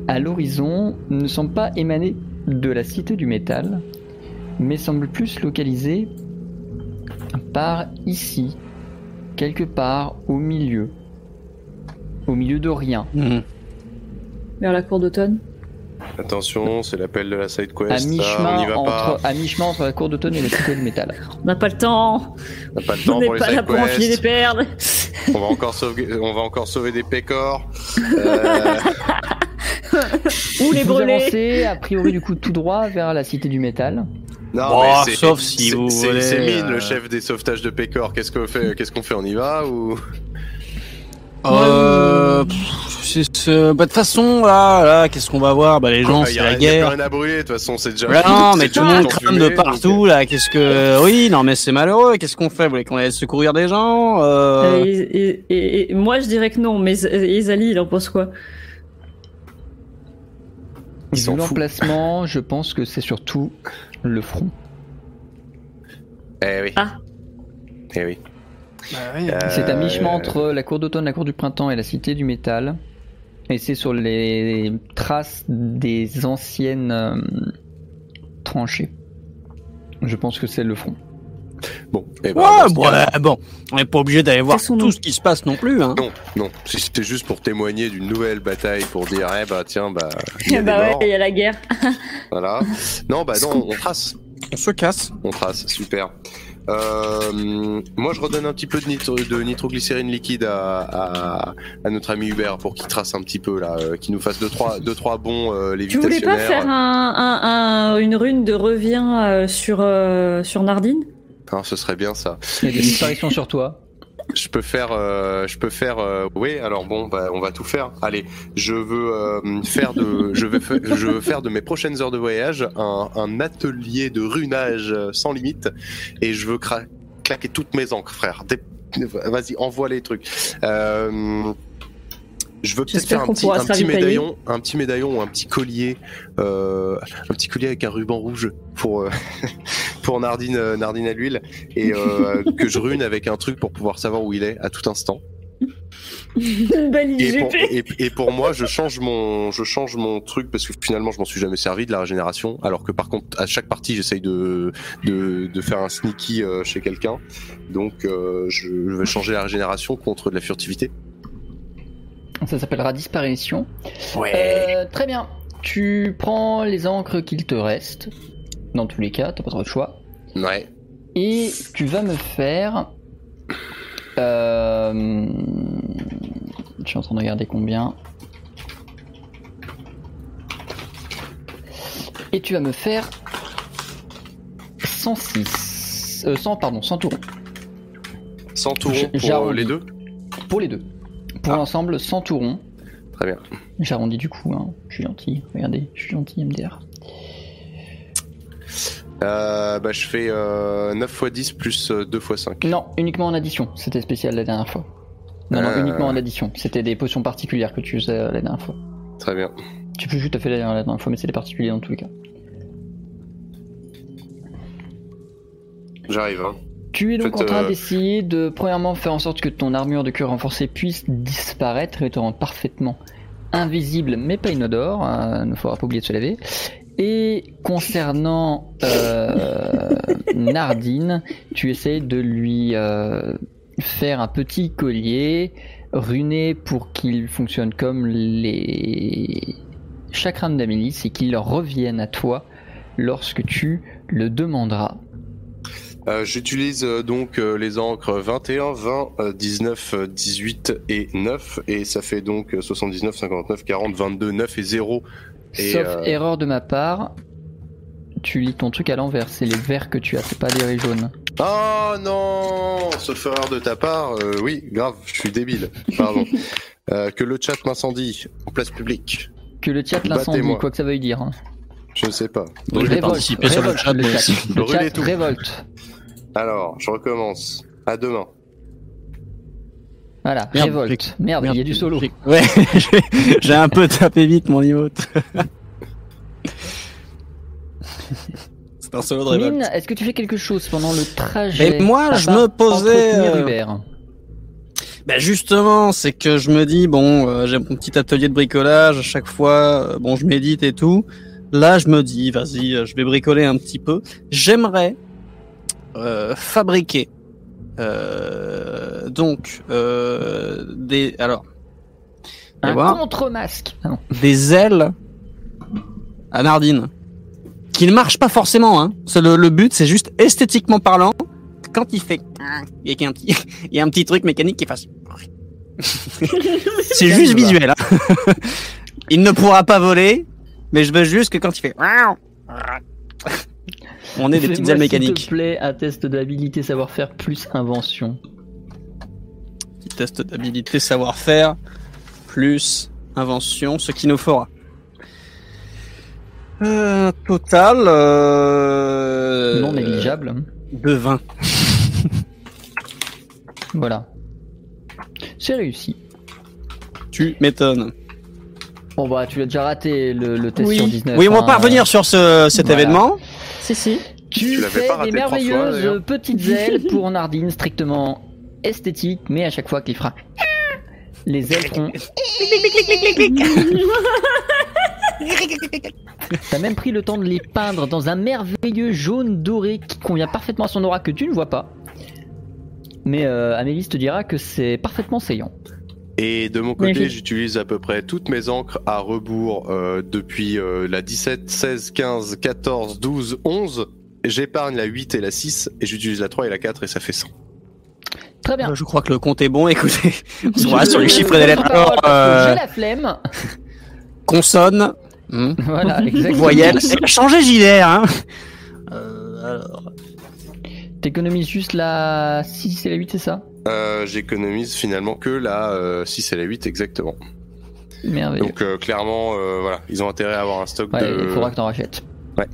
Speaker 1: à l'horizon ne semble pas émaner de la cité du métal, mais semble plus localisée par ici, quelque part au milieu, au milieu de rien.
Speaker 3: Mhm.
Speaker 2: Vers la cour d'automne?
Speaker 4: Attention, c'est l'appel de la side quest.
Speaker 1: à mi-chemin
Speaker 4: on y va
Speaker 1: entre,
Speaker 4: pas.
Speaker 1: à mi-chemin entre la cour d'automne et la cité du métal.
Speaker 2: On n'a pas le temps.
Speaker 4: On n'a pas le
Speaker 2: On
Speaker 4: temps
Speaker 2: n'est
Speaker 4: pour les
Speaker 2: pas là pour enfiler des perles.
Speaker 4: On va encore sauver, on va encore sauver des pécores. Euh,
Speaker 2: Ou les
Speaker 1: vous
Speaker 2: brûler.
Speaker 1: avancez, a priori du coup tout droit vers la cité du métal.
Speaker 4: non,
Speaker 3: Oh,
Speaker 4: mais c'est-
Speaker 3: sauf si vous
Speaker 4: c'est-
Speaker 3: voulez,
Speaker 4: C'est Mine,
Speaker 3: euh,
Speaker 4: le chef des sauvetages de pécores. Qu'est-ce qu'on fait Qu'est-ce qu'on fait On y va ou?
Speaker 3: Euh, bah, de toute façon, là, là qu'est-ce qu'on va voir? Bah, les gens,
Speaker 4: Bah,
Speaker 3: c'est
Speaker 4: y a
Speaker 3: la
Speaker 4: rien- y a
Speaker 3: guerre.
Speaker 4: rien à brûler. De toute façon, c'est déjà.
Speaker 3: Voilà, non, mais tout le monde crame de
Speaker 4: donc,
Speaker 3: partout, là. Qu'est-ce que. Oui, non, mais c'est malheureux. Qu'est-ce qu'on fait? Vous voulez qu'on aille secourir des gens euh...
Speaker 2: Et, et- et- et moi, je dirais que non, mais Zali, il en pense quoi?
Speaker 4: Il
Speaker 1: Vu
Speaker 4: s'en fout.
Speaker 1: l'emplacement, je pense que c'est surtout le front.
Speaker 4: Eh oui.
Speaker 2: Ah.
Speaker 4: Eh oui.
Speaker 3: bah oui.
Speaker 1: C'est à
Speaker 4: Euh,
Speaker 1: mi-chemin entre la cour d'automne, la cour du printemps et la cité du métal. Et c'est sur les traces des anciennes euh, tranchées. Je pense que c'est le front.
Speaker 4: Bon. Eh ben,
Speaker 3: Ouais,
Speaker 4: ce
Speaker 3: bon,
Speaker 4: cas-
Speaker 3: ouais, bon, on n'est pas obligé d'aller voir tout
Speaker 2: nom.
Speaker 3: ce qui se passe non plus, hein.
Speaker 4: Non, non. Si c'était juste pour témoigner d'une nouvelle bataille, pour dire, eh bah tiens, bah il y a
Speaker 2: Bah ouais, y a la guerre.
Speaker 4: Voilà. Non, bah non, on trace.
Speaker 3: On se casse.
Speaker 4: On trace, super. Euh, moi, je redonne un petit peu de, nitro, de nitroglycérine liquide à, à, à notre ami Hubert pour qu'il trace un petit peu là, euh, qu'il nous fasse deux trois, deux trois bons euh,
Speaker 2: Tu voulais pas
Speaker 4: lévitationnaires.
Speaker 2: faire un, un- un- une rune de revient euh, sur, euh, sur Nardine?
Speaker 4: Ah, ce serait bien ça.
Speaker 1: Il y a des disparitions sur toi.
Speaker 4: Je peux faire, euh, je peux faire. euh, oui, alors bon, bah, on va tout faire. Allez, je veux euh, faire de, je veux, je veux faire de mes prochaines heures de voyage un, un atelier de runage sans limite, et je veux cra- claquer toutes mes encres, frère. Vas-y, envoie les trucs. Euh, je veux peut-être
Speaker 2: J'espère
Speaker 4: faire un petit, un médaillon, un petit médaillon ou un petit collier, euh, un petit collier avec un ruban rouge pour euh, pour Nardine, euh, Nardine à l'huile et euh, que je rune avec un truc pour pouvoir savoir où il est à tout instant. Et pour, et, et pour moi, je change mon, je change mon truc parce que finalement, je m'en suis jamais servi de la régénération. Alors que par contre, à chaque partie, j'essaye de, de, de faire un sneaky chez quelqu'un. Donc, euh, je, je vais changer la régénération contre de la furtivité.
Speaker 1: Ça s'appellera disparition.
Speaker 3: Ouais.
Speaker 1: Euh, très bien. Tu prends les encres qu'il te reste. Dans tous les cas, t'as pas trop de choix.
Speaker 4: Ouais.
Speaker 1: Et tu vas me faire. Euh... Je suis en train de regarder combien. Et tu vas me faire 106. Euh, 100, pardon, 100 tours.
Speaker 4: 100 tourons
Speaker 1: J-
Speaker 4: pour euh, les deux?
Speaker 1: Pour les deux. Pour
Speaker 4: Ah.
Speaker 1: l'ensemble, 100 tourons.
Speaker 4: Très bien.
Speaker 1: J'arrondis du coup, hein. je suis gentil. Regardez, je suis gentil, MDR.
Speaker 4: Euh, bah, je fais euh, 9 x 10 plus euh, 2 x 5.
Speaker 1: Non, uniquement en addition. C'était spécial la dernière fois. Non, non,
Speaker 4: Euh.
Speaker 1: uniquement en addition. C'était des potions particulières que tu usais euh, la dernière fois.
Speaker 4: Très bien.
Speaker 1: Tu peux juste à fait la la dernière fois, mais c'est des particuliers dans tous les cas.
Speaker 4: J'arrive. Hein.
Speaker 1: Tu es donc en train
Speaker 4: euh,
Speaker 1: d'essayer de, premièrement, faire en sorte que ton armure de cuir renforcée puisse disparaître et te rendre parfaitement invisible, mais pas inodore. Il ne faudra pas oublier de se laver. Et concernant euh, Nardine, tu essayes de lui euh, faire un petit collier runé pour qu'il fonctionne comme les chakrams d'Amélis et qu'il revienne à toi lorsque tu le demanderas.
Speaker 4: Euh, J'utilise euh, donc euh, les encres 21, 20, euh, 19, euh, 18 et 9. Et ça fait donc euh, 79, 59, 40, 22, 9 et 0. Et,
Speaker 1: Sauf
Speaker 4: euh,
Speaker 1: erreur de ma part, tu lis ton truc à l'envers. C'est les verts que tu as, c'est pas les jaunes.
Speaker 4: Oh non Sauf erreur de ta part, euh, oui, grave, je suis débile. Pardon. Euh, que le chat m'incendie en place publique.
Speaker 1: Que le chat l'incendie, quoi que ça veuille dire. hein.
Speaker 4: Je ne sais pas.
Speaker 3: Oui, je vais
Speaker 1: Révolte,
Speaker 3: participer sur le
Speaker 1: révolte
Speaker 3: chat,
Speaker 1: le
Speaker 3: moi
Speaker 1: chat.
Speaker 3: aussi.
Speaker 1: Le
Speaker 4: Brûlez
Speaker 1: chat
Speaker 4: tout.
Speaker 1: révolte.
Speaker 4: Alors, je recommence. À demain.
Speaker 1: Voilà,
Speaker 3: Merde,
Speaker 1: révolte. Merde, il y a du solo.
Speaker 3: j'ai- Ouais, j'ai- j'ai un peu tapé vite mon niveau. C'est un solo de révolte.
Speaker 1: Mine, est-ce que tu fais quelque chose pendant le trajet
Speaker 3: Mais moi, je me posais, euh, Ben justement, c'est que je me dis bon, euh, j'ai mon petit atelier de bricolage à chaque fois. euh, bon, je médite et tout. Là, je me dis, vas-y, euh, je vais bricoler un petit peu. J'aimerais fabriquer euh, donc euh, des alors
Speaker 1: Un contre-masque. Ah
Speaker 3: des ailes à Nardine qui ne marchent pas forcément. Hein. Le, le but, c'est juste esthétiquement parlant. Quand il fait, il y a un petit, il y a un petit truc mécanique qui fasse. c'est juste visuel. hein. il ne pourra pas voler, mais je veux juste que quand il fait, on ait des petites ailes
Speaker 1: S'il te
Speaker 3: mécaniques.
Speaker 1: plaît, un test d'habilité savoir-faire plus invention.
Speaker 3: Petit test d'habilité, savoir-faire, plus invention, ce qui nous fera. Euh, total euh,
Speaker 1: non négligeable.
Speaker 3: de 20.
Speaker 1: Voilà. C'est réussi.
Speaker 3: Tu m'étonnes.
Speaker 1: Bon bah tu l'as déjà raté le, le test
Speaker 2: Oui.
Speaker 1: sur 19.
Speaker 3: Oui, on va
Speaker 1: hein.
Speaker 3: pas revenir sur ce, cet
Speaker 1: Voilà.
Speaker 3: événement.
Speaker 2: Si, si.
Speaker 1: Tu, fais
Speaker 4: pas
Speaker 1: des
Speaker 4: fois,
Speaker 1: merveilleuses petites ailes pour Nardine, strictement esthétique, mais à chaque fois qu'il fera les ailes feront. T'as même pris le temps de les peindre dans un merveilleux jaune doré qui convient parfaitement à son aura que tu ne vois pas. Mais euh, Amélis te dira que c'est parfaitement saillant.
Speaker 4: Et de mon côté, j'utilise à peu près toutes mes encres à rebours euh, depuis euh, la 17, 16, 15, 14, 12, 11. J'épargne la 8 et la 6 et j'utilise la 3 et la 4 et ça fait 100.
Speaker 1: Très bien.
Speaker 3: Euh, Je crois que le compte est bon. Écoutez, on se voit sur les chiffres des lettres. euh,
Speaker 1: J'ai la flemme.
Speaker 3: consonne, hmm,
Speaker 1: Voilà, exactement.
Speaker 3: voyelle. Changé gilet, hein. Euh, alors,
Speaker 1: T'économises juste la 6 et la 8, c'est ça?
Speaker 4: Euh, J'économise finalement que la euh, 6 et la 8 exactement.
Speaker 1: Merveilleux.
Speaker 4: Donc euh, clairement, euh, voilà, ils ont intérêt à avoir un stock
Speaker 1: Ouais,
Speaker 4: de...
Speaker 1: il faudra que t'en rachètes.
Speaker 4: Ouais.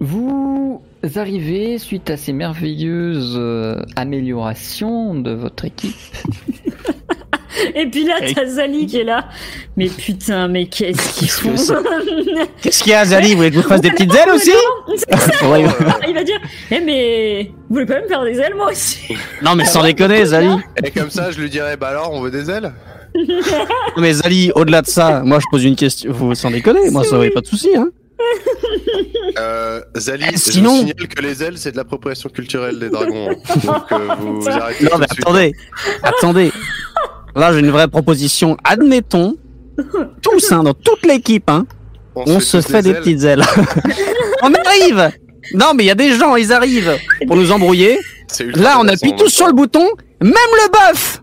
Speaker 1: Vous arrivez suite à ces merveilleuses euh, améliorations de votre équipe.
Speaker 2: Et puis là, t'as Zali qui est là. Mais putain, mais qu'est-ce qu'ils font
Speaker 3: Qu'est-ce qu'il y a, Zali Vous voulez que je vous fasse des petites ailes aussi.
Speaker 2: Il va dire Eh, mais vous voulez pas me faire des ailes, moi aussi
Speaker 3: Non, mais sans déconner, Zali.
Speaker 4: Et comme ça, je lui dirais, bah alors, on veut des ailes
Speaker 3: Non, mais Zali, au-delà de ça, moi je pose une question. Vous sans déconner, moi ça aurait pas de souci, hein.
Speaker 4: euh, Zali,
Speaker 3: Eh,
Speaker 4: je
Speaker 3: sinon-
Speaker 4: vous signale que les ailes, c'est de l'appropriation culturelle des dragons. Donc euh, vous arrêtez
Speaker 3: Non, mais attendez, attendez. Là, j'ai une vraie proposition. Admettons, tous, hein, dans toute l'équipe, hein, on se fait des
Speaker 4: ailes.
Speaker 3: petites ailes. on arrive Non, mais il y a des gens, ils arrivent pour nous embrouiller. Là, on appuie tous
Speaker 4: même
Speaker 3: sur le bouton, même le bœuf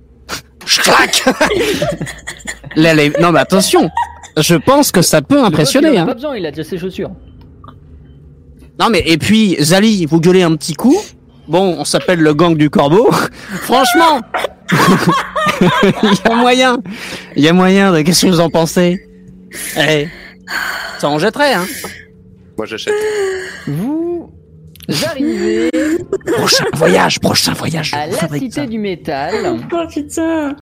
Speaker 3: Je claque Là, les- Non, mais attention je pense que ça peut
Speaker 1: Le
Speaker 3: impressionner.
Speaker 1: il a
Speaker 3: Hein.
Speaker 1: Pas besoin, il a déjà ses chaussures.
Speaker 3: Non, mais et puis, Zali, vous gueulez un petit coup. Bon, on s'appelle le gang du corbeau. Franchement, il y a moyen. Il y a moyen de. Qu'est-ce que vous en pensez? Eh, ça en jetterait, hein.
Speaker 4: Moi, j'achète.
Speaker 1: Vous arrivez
Speaker 3: Prochain voyage, prochain voyage.
Speaker 1: à la cité
Speaker 3: ça.
Speaker 1: du métal.
Speaker 2: Oh putain